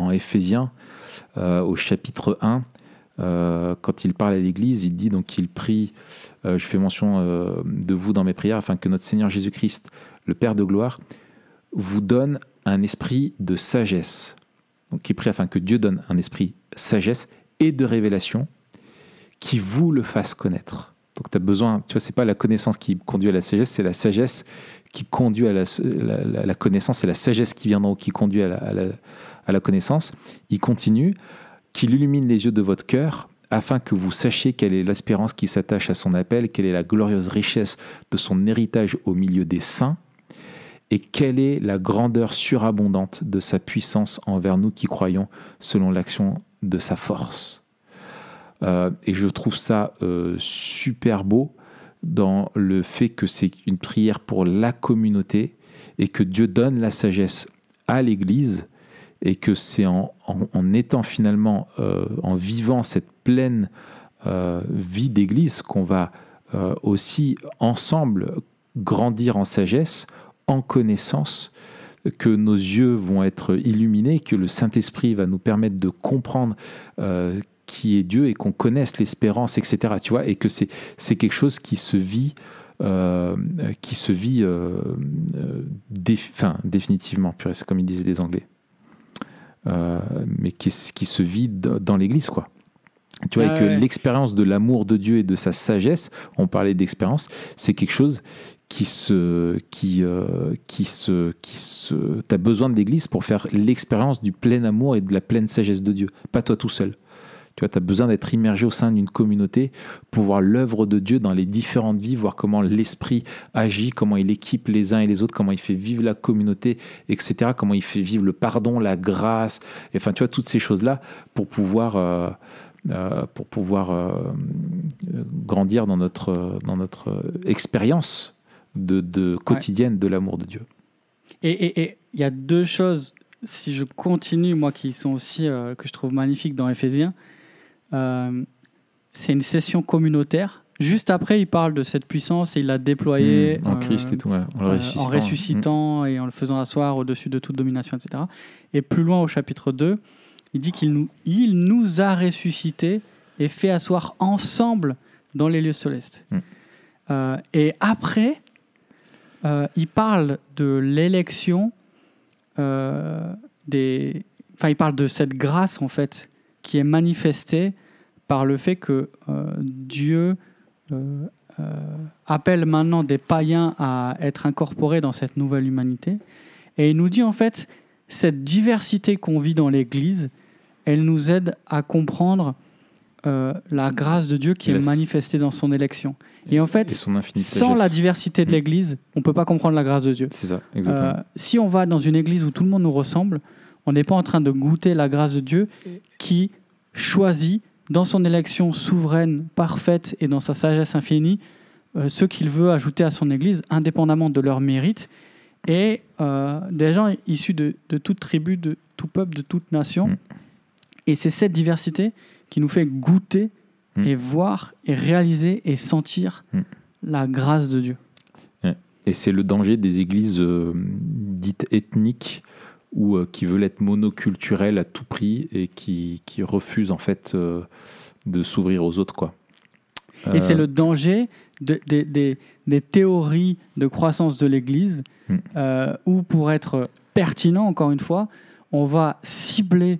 en Éphésiens, euh, au chapitre 1. euh, quand il parle à l'Église, il dit donc qu'il prie, je fais mention de vous dans mes prières, afin que notre Seigneur Jésus-Christ, le Père de gloire, vous donne un esprit de sagesse. Donc il prie afin que Dieu donne un esprit sagesse et de révélation qui vous le fasse connaître. Donc tu as besoin, tu vois, c'est pas la connaissance qui conduit à la sagesse, c'est la sagesse qui conduit à la, la- connaissance, c'est la sagesse qui vient d'en haut qui conduit à la, à à la connaissance. Il continue, qu'il illumine les yeux de votre cœur afin que vous sachiez quelle est l'espérance qui s'attache à son appel, quelle est la glorieuse richesse de son héritage au milieu des saints, et quelle est la grandeur surabondante de sa puissance envers nous qui croyons selon l'action de sa force? Euh, et je trouve ça euh, super beau dans le fait que c'est une prière pour la communauté et que Dieu donne la sagesse à l'Église et que c'est en, étant finalement, euh, en vivant cette pleine vie d'Église qu'on va aussi ensemble grandir en sagesse, en connaissance, que nos yeux vont être illuminés, que le Saint-Esprit va nous permettre de comprendre euh, qui est Dieu et qu'on connaisse l'espérance, etc. Tu vois, et que c'est c'est quelque chose qui se vit, euh, qui se vit, euh, enfin, définitivement. C'est comme ils disaient les Anglais, mais qui, qui se vit dans l'Église, quoi. Tu vois, Ah et que ouais. l'expérience de l'amour de Dieu et de sa sagesse, on parlait d'expérience, c'est quelque chose qui se, qui, euh, qui se, qui se, t'as besoin de l'Église pour faire l'expérience du plein amour et de la pleine sagesse de Dieu, pas toi tout seul. Tu vois, tu as besoin d'être immergé au sein d'une communauté pour voir l'œuvre de Dieu dans les différentes vies, voir comment l'esprit agit, comment il équipe les uns et les autres, comment il fait vivre la communauté, etc. Comment il fait vivre le pardon, la grâce, enfin, tu vois, toutes ces choses-là pour pouvoir, euh, euh, pour pouvoir euh, grandir dans notre, dans notre expérience de, de quotidienne de l'amour de Dieu. Et il y a deux choses, si je continue, moi, qui sont aussi, que je trouve magnifiques dans Éphésiens. Euh, c'est une session communautaire. Juste après, il parle de cette puissance et il l'a déployée mmh, en Christ et tout, en, euh, ressuscitant, mmh. et en le faisant asseoir au-dessus de toute domination, etc. Et plus loin au chapitre 2, il dit qu'il nous, il nous a ressuscités et fait asseoir ensemble dans les lieux célestes. Mmh. Euh, et après, il parle de l'élection des... Enfin, il parle de cette grâce, en fait, qui est manifestée par le fait que euh, Dieu euh, euh, appelle maintenant des païens à être incorporés dans cette nouvelle humanité. Et il nous dit en fait, cette diversité qu'on vit dans l'Église, elle nous aide à comprendre la grâce de Dieu qui est manifestée dans son élection. Et en fait, sans la diversité de mm. l'Église, on ne peut pas comprendre la grâce de Dieu. C'est ça, exactement. si on va dans une Église où tout le monde nous ressemble, on n'est pas en train de goûter la grâce de Dieu qui choisit dans son élection souveraine, parfaite et dans sa sagesse infinie, euh, ce qu'il veut ajouter à son Église, indépendamment de leur mérite, et euh, des gens issus de, toute tribu, de tout peuple, de toute nation. Mm. Et c'est cette diversité qui nous fait goûter mm. et voir et réaliser et sentir mm. la grâce de Dieu. Et c'est le danger des églises euh, dites ethniques ou euh, qui veulent être monoculturels à tout prix et qui, qui refusent en fait euh, de s'ouvrir aux autres. Quoi. Et c'est le danger de, des théories de croissance de l'Église, hmm. où pour être pertinent, encore une fois, on va cibler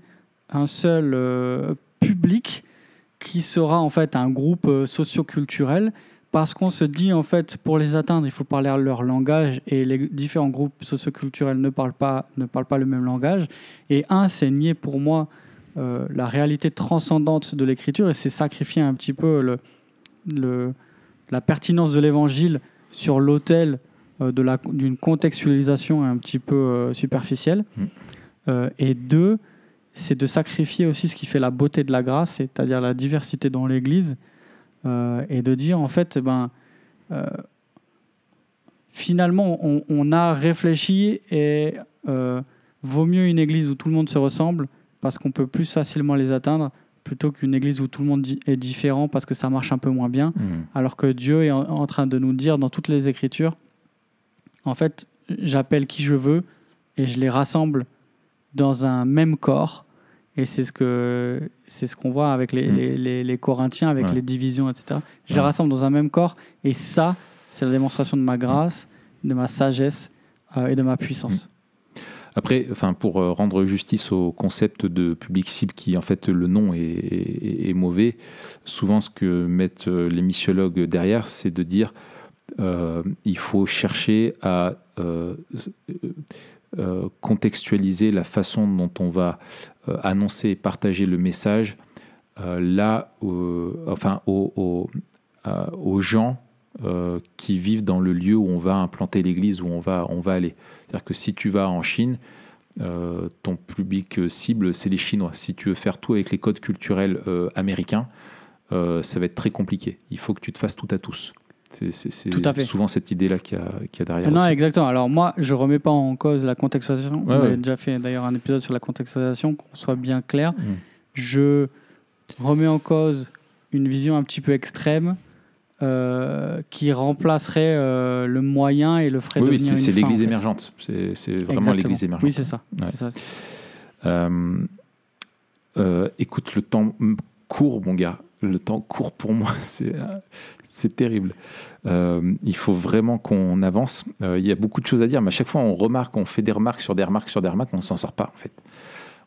un seul public qui sera en fait un groupe socioculturel parce qu'on se dit en fait pour les atteindre il faut parler leur langage et les différents groupes socioculturels ne parlent pas ne parlent pas le même langage et un c'est nier pour moi euh, la réalité transcendante de l'écriture et c'est sacrifier un petit peu le, le la pertinence de l'évangile sur l'autel euh, de la d'une contextualisation un petit peu euh, superficielle mmh. et deux c'est de sacrifier aussi ce qui fait la beauté de la grâce c'est-à-dire la diversité dans l'église euh, et de dire en fait, ben, euh, finalement, on, a réfléchi et euh, vaut mieux une église où tout le monde se ressemble parce qu'on peut plus facilement les atteindre plutôt qu'une église où tout le monde est différent parce que ça marche un peu moins bien. Mmh. Alors que Dieu est en, train de nous dire dans toutes les Écritures, en fait, j'appelle qui je veux et je les rassemble dans un même corps et c'est ce que c'est ce qu'on voit avec les, mm. les, les, Corinthiens, avec les divisions, etc. Je les rassemble dans un même corps. Et ça, c'est la démonstration de ma grâce, de ma sagesse euh, et de ma puissance. Mm. Après, enfin, pour euh, rendre justice au concept de public cible, qui en fait le nom est, est, mauvais, souvent ce que mettent euh, les missiologues derrière, c'est de dire il faut chercher à euh, contextualiser la façon dont on va euh, annoncer et partager le message euh, là, enfin, aux, aux, gens qui vivent dans le lieu où on va implanter l'église, où on va, on va aller. C'est-à-dire que si tu vas en Chine, ton public cible, c'est les Chinois. Si tu veux faire tout avec les codes culturels américains, ça va être très compliqué. Il faut que tu te fasses tout à tous. C'est souvent cette idée-là qu'il y, a derrière. Non, exactement. Alors moi, je remets pas en cause la contextualisation. Ouais, On a déjà fait d'ailleurs un épisode sur la contextualisation, qu'on soit bien clair. Mm. Je remets en cause une vision un petit peu extrême euh, qui remplacerait euh, le moyen et le frais oui, Oui, c'est l'église émergente. C'est vraiment l'église émergente. Oui, c'est ça. ça euh, écoute, le temps court, mon gars. Le temps court pour moi. C'est c'est terrible. Euh, il faut vraiment qu'on avance. Euh, il y a beaucoup de choses à dire, mais à chaque fois, on remarque, on fait des remarques sur des remarques sur des remarques, on ne s'en sort pas, en fait.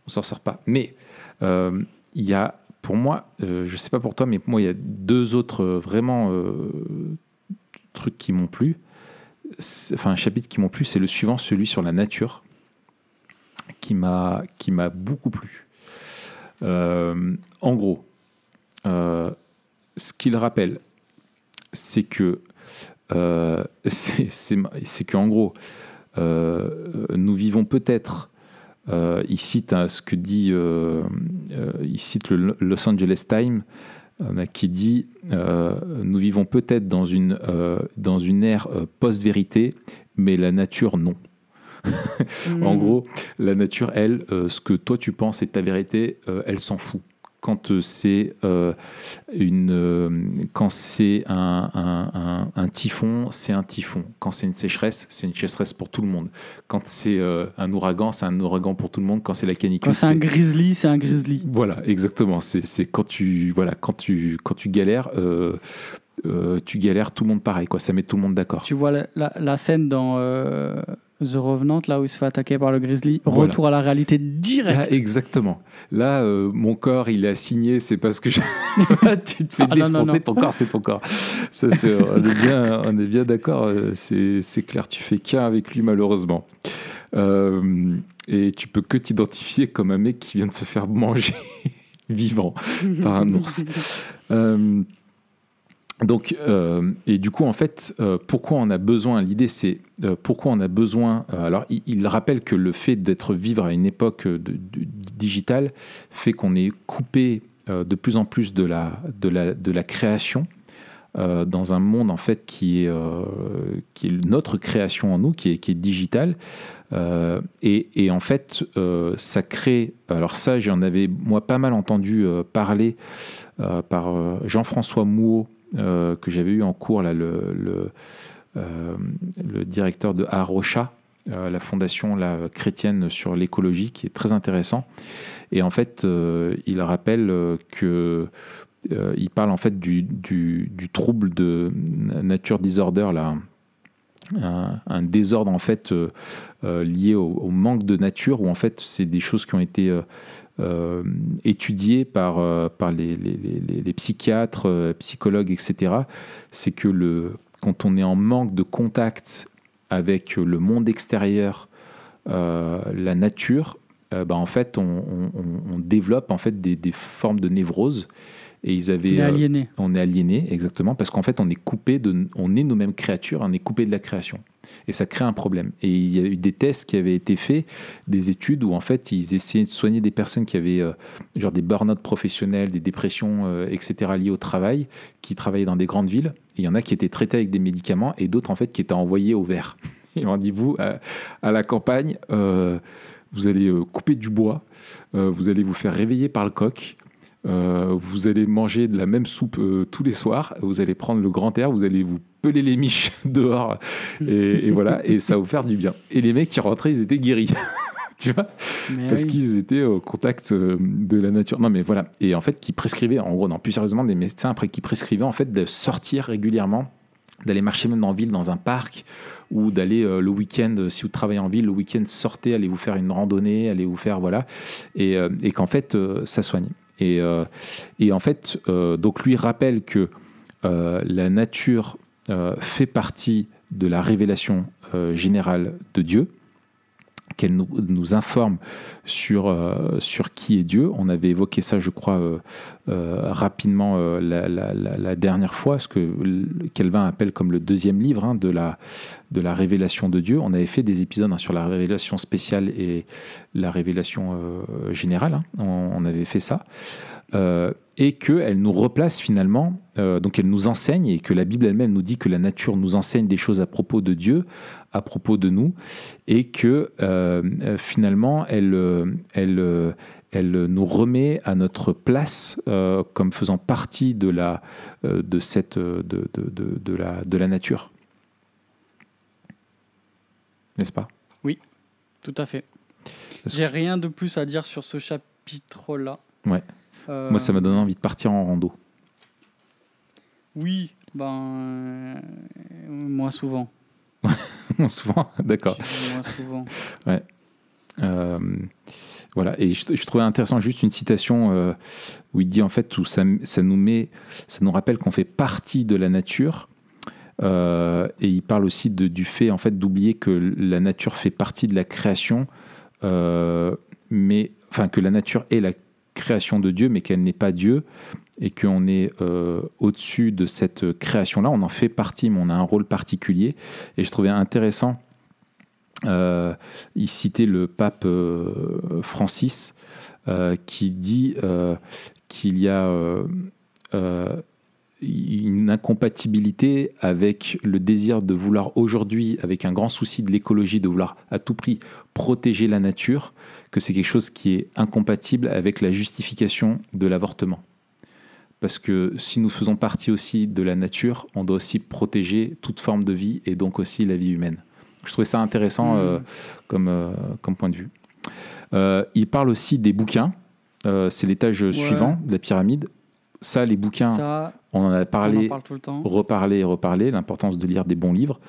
On s'en sort pas. Mais euh, il y a, pour moi, je ne sais pas pour toi, mais pour moi, il y a deux autres vraiment trucs qui m'ont plu. Enfin, un chapitre qui m'ont plu, c'est le suivant, celui sur la nature, qui m'a beaucoup plu. en gros, euh, ce qu'il rappelle, c'est que euh, c'est qu'en gros, nous vivons peut-être il cite hein, ce que dit, il cite le Los Angeles Times, qui dit Nous vivons peut-être dans une, dans une ère post-vérité, mais la nature non. en mm. gros, la nature, elle, euh, ce que toi tu penses est ta vérité, euh, elle s'en fout. Quand euh, c'est une, quand c'est un, un, typhon, c'est un typhon. Quand c'est une sécheresse, c'est une sécheresse pour tout le monde. Quand c'est un ouragan, c'est un ouragan pour tout le monde. Quand c'est la canicule, quand c'est un grizzly, c'est un grizzly. Voilà, exactement. C'est quand tu voilà quand tu quand tu galères. tu galères tout le monde pareil, quoi. Ça met tout le monde d'accord. Tu vois la, la, scène dans The Revenant, là où il se fait attaquer par le grizzly, retour à la réalité directe. exactement. Là, euh, mon corps, il est assigné, c'est parce que tu te fais ah, défoncer, ton corps, c'est ton corps. Ça, on est bien, on est bien d'accord, euh, c'est clair, tu fais qu'un avec lui, malheureusement. Euh, et tu peux que t'identifier comme un mec qui vient de se faire manger vivant par un ours. Donc, euh, et du coup, en fait, euh, pourquoi on a besoin L'idée, c'est euh, pourquoi on a besoin. alors, il, rappelle que le fait d'être vivre à une époque de, digitale fait qu'on est coupé de plus en plus de la, de la, de la création dans un monde en fait qui est, qui est notre création en nous, qui est, qui est digital. Et, et, en fait, ça crée. Alors ça, j'en avais moi pas mal entendu parler par Jean-François Mouot euh, que j'avais eu en cours, là, le, le, euh, directeur de Arocha, euh, la fondation chrétienne sur l'écologie, qui est très intéressant. Et en fait, il rappelle que il parle en fait du, du, trouble de nature disorder là, un, désordre en fait lié au, manque de nature où en fait c'est des choses qui ont été euh, étudié par, euh, par les, psychiatres, euh, psychologues, etc., c'est que le, quand on est en manque de contact avec le monde extérieur, la nature, bah, en fait, on, on, développe en fait des, des, formes de névrose. Et ils avaient, on est aliéné. on est aliéné, exactement, parce qu'en fait, on est coupé de, on est nous-mêmes créatures, on est coupé de la création. Et ça crée un problème. Et il y a eu des tests qui avaient été faits, des études où en fait ils essayaient de soigner des personnes qui avaient euh, genre des burn-out professionnels, des dépressions, euh, etc. liées au travail, qui travaillaient dans des grandes villes. il y en a qui étaient traités avec des médicaments et d'autres en fait qui étaient envoyés au vert. Ils m'ont dit vous à, la campagne. Euh, vous allez couper du bois, vous allez vous faire réveiller par le coq, vous allez manger de la même soupe tous les soirs, vous allez prendre le grand air, vous allez vous peler les miches dehors et, voilà, et ça va vous faire du bien. Et les mecs qui rentraient, ils étaient guéris. tu vois? Parce qu'ils étaient au contact euh, de la nature. Non, mais voilà. Et en fait, qui prescrivaient, en gros, non, plus sérieusement, des médecins après qui prescrivaient en fait de sortir régulièrement, d'aller marcher même en ville, dans un parc, ou d'aller euh, le week-end, si vous travaillez en ville, le week-end, sortez, allez vous faire une randonnée, allez vous faire, voilà. Et, euh, et qu'en fait, ça soigne. Et, et en fait, donc lui rappelle que la nature euh, fait partie de la révélation euh, générale de Dieu, qu'elle nous, informe sur, euh, sur qui est Dieu. On avait évoqué ça, je crois, rapidement la, dernière fois, ce que Calvin appelle comme le deuxième livre hein, de, la, de la révélation de Dieu. On avait fait des épisodes hein, sur la révélation spéciale et la révélation générale. Hein. on, avait fait ça. Euh, et qu'elle nous replace finalement, euh, donc elle nous enseigne, et que la Bible elle-même nous dit que la nature nous enseigne des choses à propos de Dieu, à propos de nous, et que euh, finalement elle, elle, elle nous remet à notre place comme faisant partie de la, de cette, de, de, de, de la, de la nature. N'est-ce pas? Oui, tout à fait. J'ai rien de plus à dire sur ce chapitre-là. Ouais. Moi, ça m'a donné envie de partir en rando. Oui, ben. Euh, moins souvent. moins souvent D'accord. Moins souvent. ouais. Euh, voilà, et je, trouvais intéressant juste une citation euh, où il dit en fait, où ça, ça nous met, ça nous rappelle qu'on fait partie de la nature. et il parle aussi de, du fait en fait d'oublier que la nature fait partie de la création, mais enfin que la nature est la création de Dieu, mais qu'elle n'est pas Dieu, et qu'on est euh, au-dessus de cette création-là. On en fait partie, mais on a un rôle particulier. Et je trouvais intéressant, euh, il citait le pape euh, Francis, qui dit qu'il y a une incompatibilité avec le désir de vouloir aujourd'hui, avec un grand souci de l'écologie, de vouloir à tout prix protéger la nature, que c'est quelque chose qui est incompatible avec la justification de l'avortement. Parce que si nous faisons partie aussi de la nature, on doit aussi protéger toute forme de vie et donc aussi la vie humaine. Je trouvais ça intéressant mmh. euh, comme, euh, comme point de vue. Euh, il parle aussi des bouquins. c'est l'étage suivant de la pyramide. Ça, les bouquins, on en a parlé, reparlé et reparlé, l'importance de lire des bons livres.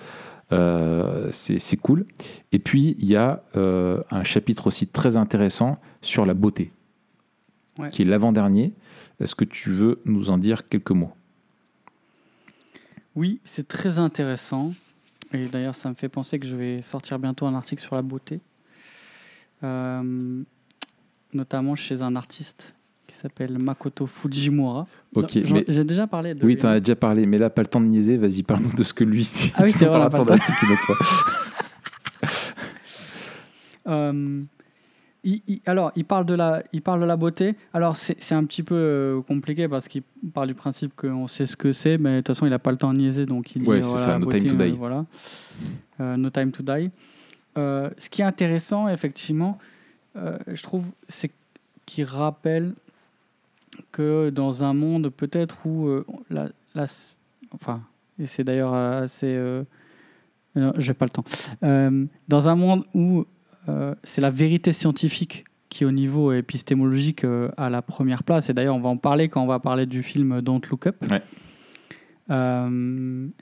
Euh, c'est cool. Et puis, il y a euh, un chapitre aussi très intéressant sur la beauté, qui est l'avant-dernier. Est-ce que tu veux nous en dire quelques mots? Oui, c'est très intéressant. Et d'ailleurs, ça me fait penser que je vais sortir bientôt un article sur la beauté, euh, notamment chez un artiste qui s'appelle Makoto Fujimura. Ok, j'ai déjà parlé de. Oui, tu en as déjà parlé, mais là, pas le temps de niaiser. Vas-y, parle-nous de ce que lui. Ah oui, c'est vrai. Pas euh, il, alors, il parle de la, il parle de la beauté. Alors, c'est un petit peu euh, compliqué parce qu'il parle du principe qu'on sait ce que c'est, mais de toute façon, il n'a pas le temps de niaiser, donc il dit. Ouais, c'est ça. No time to die. Euh, voilà. no time to die. ce qui est intéressant, effectivement, je trouve, c'est qu'il rappelle que dans un monde peut-être où euh, la, enfin, et c'est d'ailleurs assez, euh, j'ai pas le temps, euh, dans un monde où c'est la vérité scientifique qui au niveau épistémologique à la première place, et d'ailleurs on va en parler quand on va parler du film Don't Look Up. il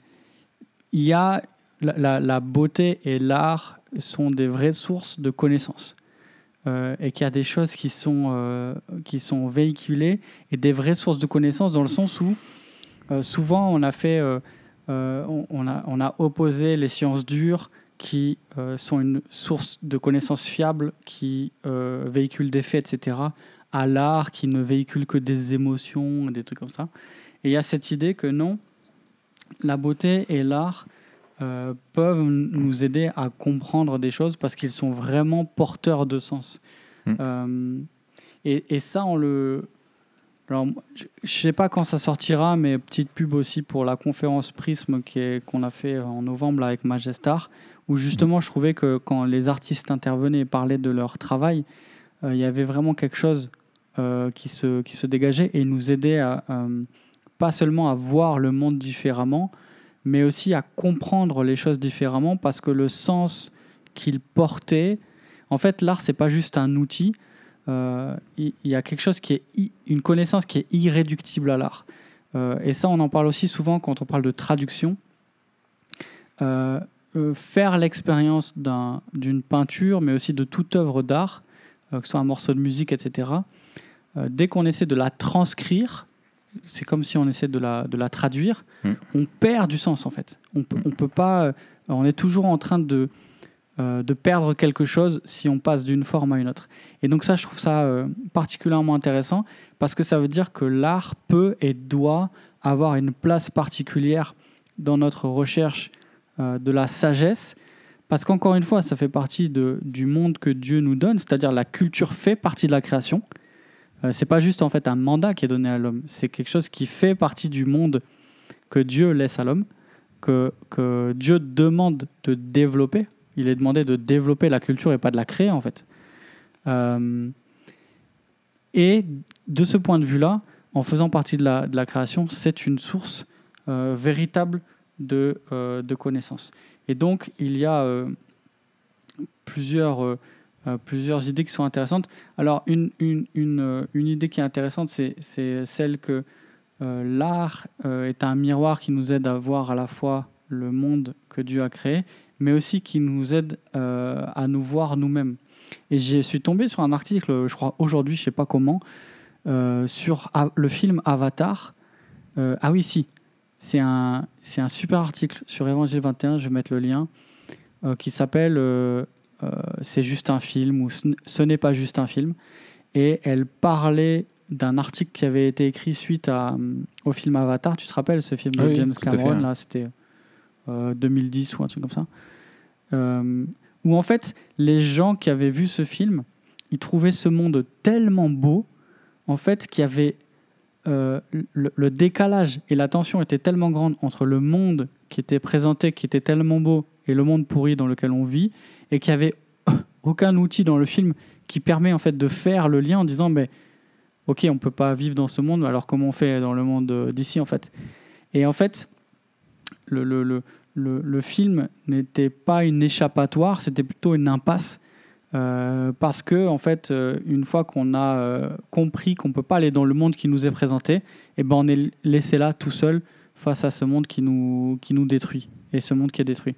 y a la, la beauté et l'art sont des vraies sources de connaissances. Euh, et qu'il y a des choses qui sont, euh, qui sont véhiculées et des vraies sources de connaissances dans le sens où euh, souvent on a fait, on, a, on a opposé les sciences dures qui sont une source de connaissances fiables qui véhiculent des faits, etc., à l'art qui ne véhicule que des émotions, des trucs comme ça. Et il y a cette idée que non, la beauté et l'art euh, peuvent nous aider à comprendre des choses parce qu'ils sont vraiment porteurs de sens. Hmm. Euh, et, ça, on le. Alors, je ne sais pas quand ça sortira, mais petite pub aussi pour la conférence Prisme qu'on a fait en novembre avec Majestar, où justement je trouvais que quand les artistes intervenaient et parlaient de leur travail, euh, il y avait vraiment quelque chose qui, se, qui se dégageait et nous aidait à, pas seulement à voir le monde différemment, mais aussi à comprendre les choses différemment parce que le sens qu'il portait, en fait, l'art, c'est pas juste un outil. Euh, il y, a quelque chose qui est une connaissance qui est irréductible à l'art. Euh, et ça, on en parle aussi souvent quand on parle de traduction. Euh, faire l'expérience d'une peinture, mais aussi de toute œuvre d'art, que ce soit un morceau de musique, etc. dès qu'on essaie de la transcrire, c'est comme si on essaie de la, de la traduire, mm. on perd du sens en fait. On peut, on peut pas, euh, on est toujours en train de, euh, de perdre quelque chose si on passe d'une forme à une autre. Et donc ça, je trouve ça euh, particulièrement intéressant parce que ça veut dire que l'art peut et doit avoir une place particulière dans notre recherche de la sagesse. Parce qu'encore une fois, ça fait partie de, du monde que Dieu nous donne, c'est-à-dire la culture fait partie de la création. Euh, c'est pas juste en fait un mandat qui est donné à l'homme, c'est quelque chose qui fait partie du monde que Dieu laisse à l'homme, que, que Dieu demande de développer. Il est demandé de développer la culture et pas de la créer en fait. Euh, et de ce point de vue-là, en faisant partie de la, de la création, c'est une source euh, véritable de, de connaissances. Et donc, il y a plusieurs euh, plusieurs idées qui sont intéressantes. Alors, une, une, une, euh, idée qui est intéressante, c'est celle que euh, l'art est un miroir qui nous aide à voir à la fois le monde que Dieu a créé, mais aussi qui nous aide à nous voir nous-mêmes. Et je suis tombé sur un article, je crois aujourd'hui, je ne sais pas comment, sur le film Avatar. ah oui, si. C'est un, un super article sur Évangile 21, je vais mettre le lien, qui s'appelle c'est juste un film ou ce n'est pas juste un film. et elle parlait d'un article qui avait été écrit suite à, euh, au film Avatar. Tu te rappelles ce film de Oui, James fait, Cameron ouais. Là, c'était euh, 2010 ou un truc comme ça. Euh, où en fait, les gens qui avaient vu ce film, ils trouvaient ce monde tellement beau, en fait, qu'il y avait euh, le, le décalage et la tension était tellement grande entre le monde qui était présenté, qui était tellement beau, et le monde pourri dans lequel on vit, et qu'il n'y avait aucun outil dans le film qui permet en fait de faire le lien en disant, mais ok, on peut pas vivre dans ce monde, alors comment on fait dans le monde euh, d'ici en fait? Et en fait, le, le, le, le, film n'était pas une échappatoire, c'était plutôt une impasse. euh, parce que en fait, euh, une fois qu'on a compris qu'on peut pas aller dans le monde qui nous est présenté, et ben on est laissé là tout seul face à ce monde qui nous qui nous détruit et ce monde qui est détruit.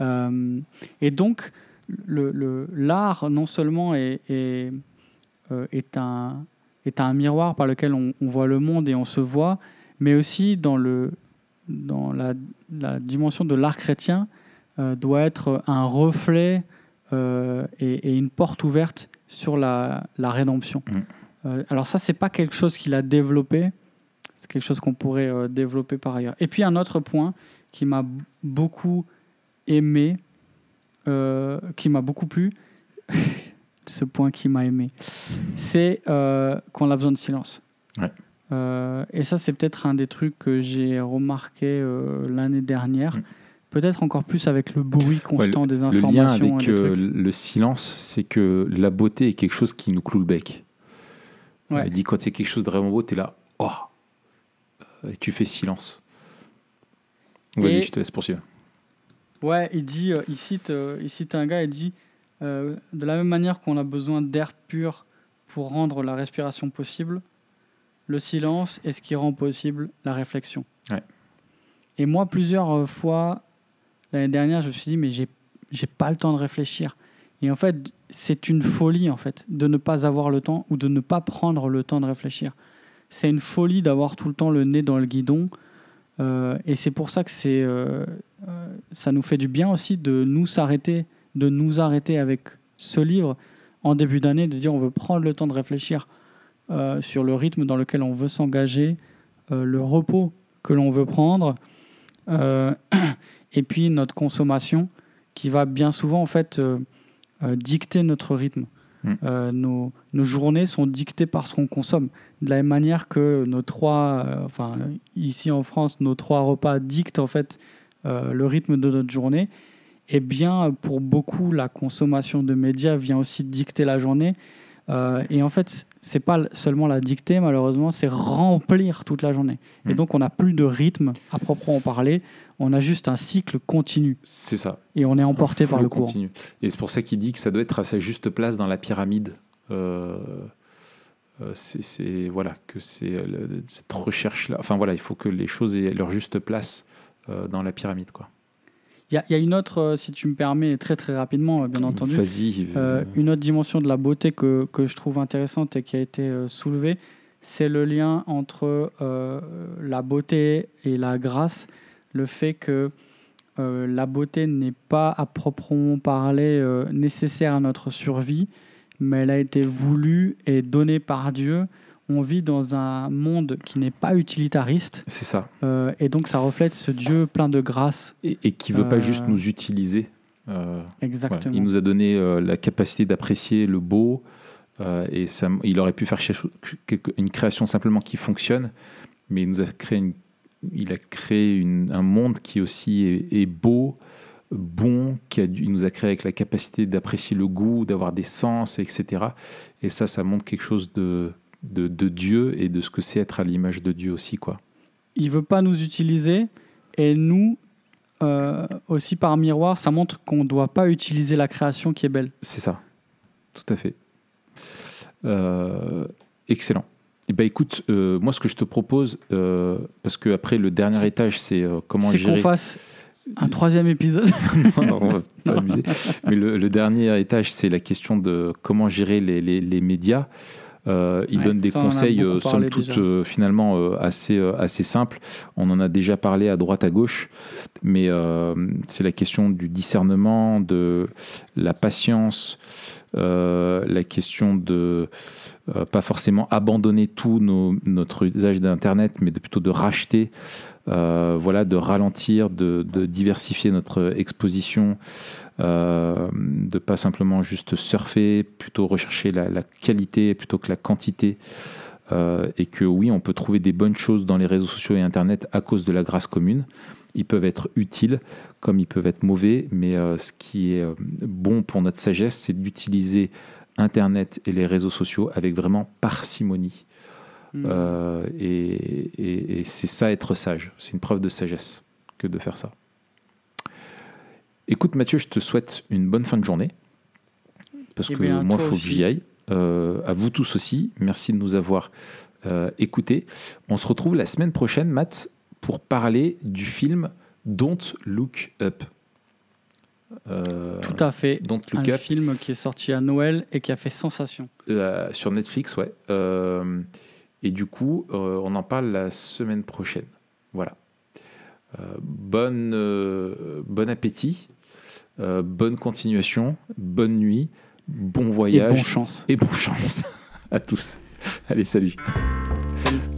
Euh, et donc le- le- l'art non seulement est, est, euh, est un est un miroir par lequel on, on voit le monde et on se voit, mais aussi dans le dans la, la dimension de l'art chrétien euh, doit être un reflet euh, et, et une porte ouverte sur la, la rédemption. Mm. Euh, alors ça, c'est pas quelque chose qu'il a développé, c'est quelque chose qu'on pourrait développer par ailleurs. Et puis un autre point qui m'a beaucoup aimé, euh, qui m'a beaucoup plu, ce point qui m'a aimé, c'est euh, qu'on a besoin de silence. Ouais. Euh, et ça, c'est peut-être un des trucs que j'ai remarqué euh, l'année dernière. Mm. Peut-être encore plus avec le bruit constant des Le lien informations. avec et des trucs. le silence, c'est que la beauté est quelque chose qui nous cloue le bec. Ouais. Il dit quand c'est quelque chose de vraiment beau, tu es là, oh Et tu fais silence. Vas-y, je te laisse poursuivre. Ouais, il dit, euh, il cite, euh, il cite un gars, il dit, euh, de la même manière qu'on a besoin d'air pur pour rendre la respiration possible, le silence est ce qui rend possible la réflexion. Ouais. Et moi, plusieurs fois l'année dernière, je me suis dit, mais j'ai, j'ai pas le temps de réfléchir. Et en fait, c'est une folie en fait de ne pas avoir le temps ou de ne pas prendre le temps de réfléchir. C'est une folie d'avoir tout le temps le nez dans le guidon. Euh, et c'est pour ça que euh, euh, ça nous fait du bien aussi de nous de nous arrêter avec ce livre en début d'année, de dire on veut prendre le temps de réfléchir sur le rythme dans lequel on veut s'engager, le repos que l'on veut prendre, et puis notre consommation qui va bien souvent en fait dicter notre rythme. Mm. Euh, nos, nos journées sont dictées par ce qu'on consomme. De la même manière que nos trois, euh, enfin ici en France, nos trois repas dictent en fait euh, le rythme de notre journée. Et bien pour beaucoup, la consommation de médias vient aussi dicter la journée. Et en fait, c'est pas seulement la dicter, malheureusement, c'est remplir toute la journée. Et Mm. donc, on n'a plus de rythme à proprement parler. On a juste un cycle continu C'est ça. et on est emporté Un par le courant. continu. Et c'est pour ça qu'il dit que ça doit être à sa juste place dans la pyramide. Euh, euh, c'est voilà que c'est euh, cette recherche là. Enfin voilà, il faut que les choses aient leur juste place euh, dans la pyramide quoi. Il y, a- il y a une autre, euh, si tu me permets, très très rapidement, bien entendu, Vas-y. une autre dimension de la beauté que, que je trouve intéressante et qui a été soulevée, c'est le lien entre la beauté et la grâce. Le fait que euh, la beauté n'est pas à proprement parler euh, nécessaire à notre survie, mais elle a été voulue et donnée par Dieu. On vit dans un monde qui n'est pas utilitariste, c'est ça. euh, et donc ça reflète ce Dieu plein de grâce. Et, et qui veut Euh, pas juste nous utiliser. Voilà. Exactement. Il nous a donné la capacité d'apprécier le beau. et ça, il aurait pu faire une création simplement qui fonctionne, mais il nous a créé, une- il a créé une- un monde qui aussi est, est beau, bon, qui a, il nous a créé avec la capacité d'apprécier le goût, d'avoir des sens, etc. Et ça, ça montre quelque chose de, de, de Dieu et de ce que c'est être à l'image de Dieu aussi, quoi. il veut pas nous utiliser et nous euh, aussi par miroir ça montre qu'on ne doit pas utiliser la création qui est belle C'est ça, tout à fait. Euh, excellent. Eh ben, écoute, euh, moi ce que je te propose, euh, parce que après le dernier étage, c'est euh, comment c'est qu'on fasse un troisième épisode non, non, on va pas amuser. Mais le, le dernier étage, c'est la question de comment gérer les, les- les médias. Euh, il Ouais, donne des conseils, euh, somme toute, euh, finalement euh, assez, euh, assez simples. On en a déjà parlé à droite, à gauche, mais euh, c'est la question du discernement, de la patience, la question de pas forcément abandonner tout notre usage d'Internet, mais de, plutôt de racheter, voilà, de ralentir, de, diversifier notre exposition, euh, de pas simplement juste surfer, plutôt rechercher la, qualité plutôt que la quantité. Euh, et que oui, on peut trouver des bonnes choses dans les réseaux sociaux et Internet à cause de la grâce commune. Ils peuvent être utiles comme ils peuvent être mauvais, mais euh, ce qui est euh, bon pour notre sagesse, c'est d'utiliser Internet et les réseaux sociaux avec vraiment parcimonie. Hmm. et, et c'est ça être sage. C'est une preuve de sagesse que de faire ça. Écoute Mathieu, je te souhaite une bonne fin de journée. Parce eh que moi, il faut que j'y aille. Euh, à vous tous aussi. Merci de nous avoir euh, écoutés. On se retrouve la semaine prochaine, Matt, pour parler du film Don't Look Up. Euh, Tout à fait. Don't Look Un film qui est sorti à Noël et qui a fait sensation. sur Netflix, ouais. et du coup, on en parle la semaine prochaine. Voilà. bonne, bon appétit, bonne continuation, bonne nuit. Bon voyage. Et bonne chance. Et bonne chance à tous. Allez, salut. Salut.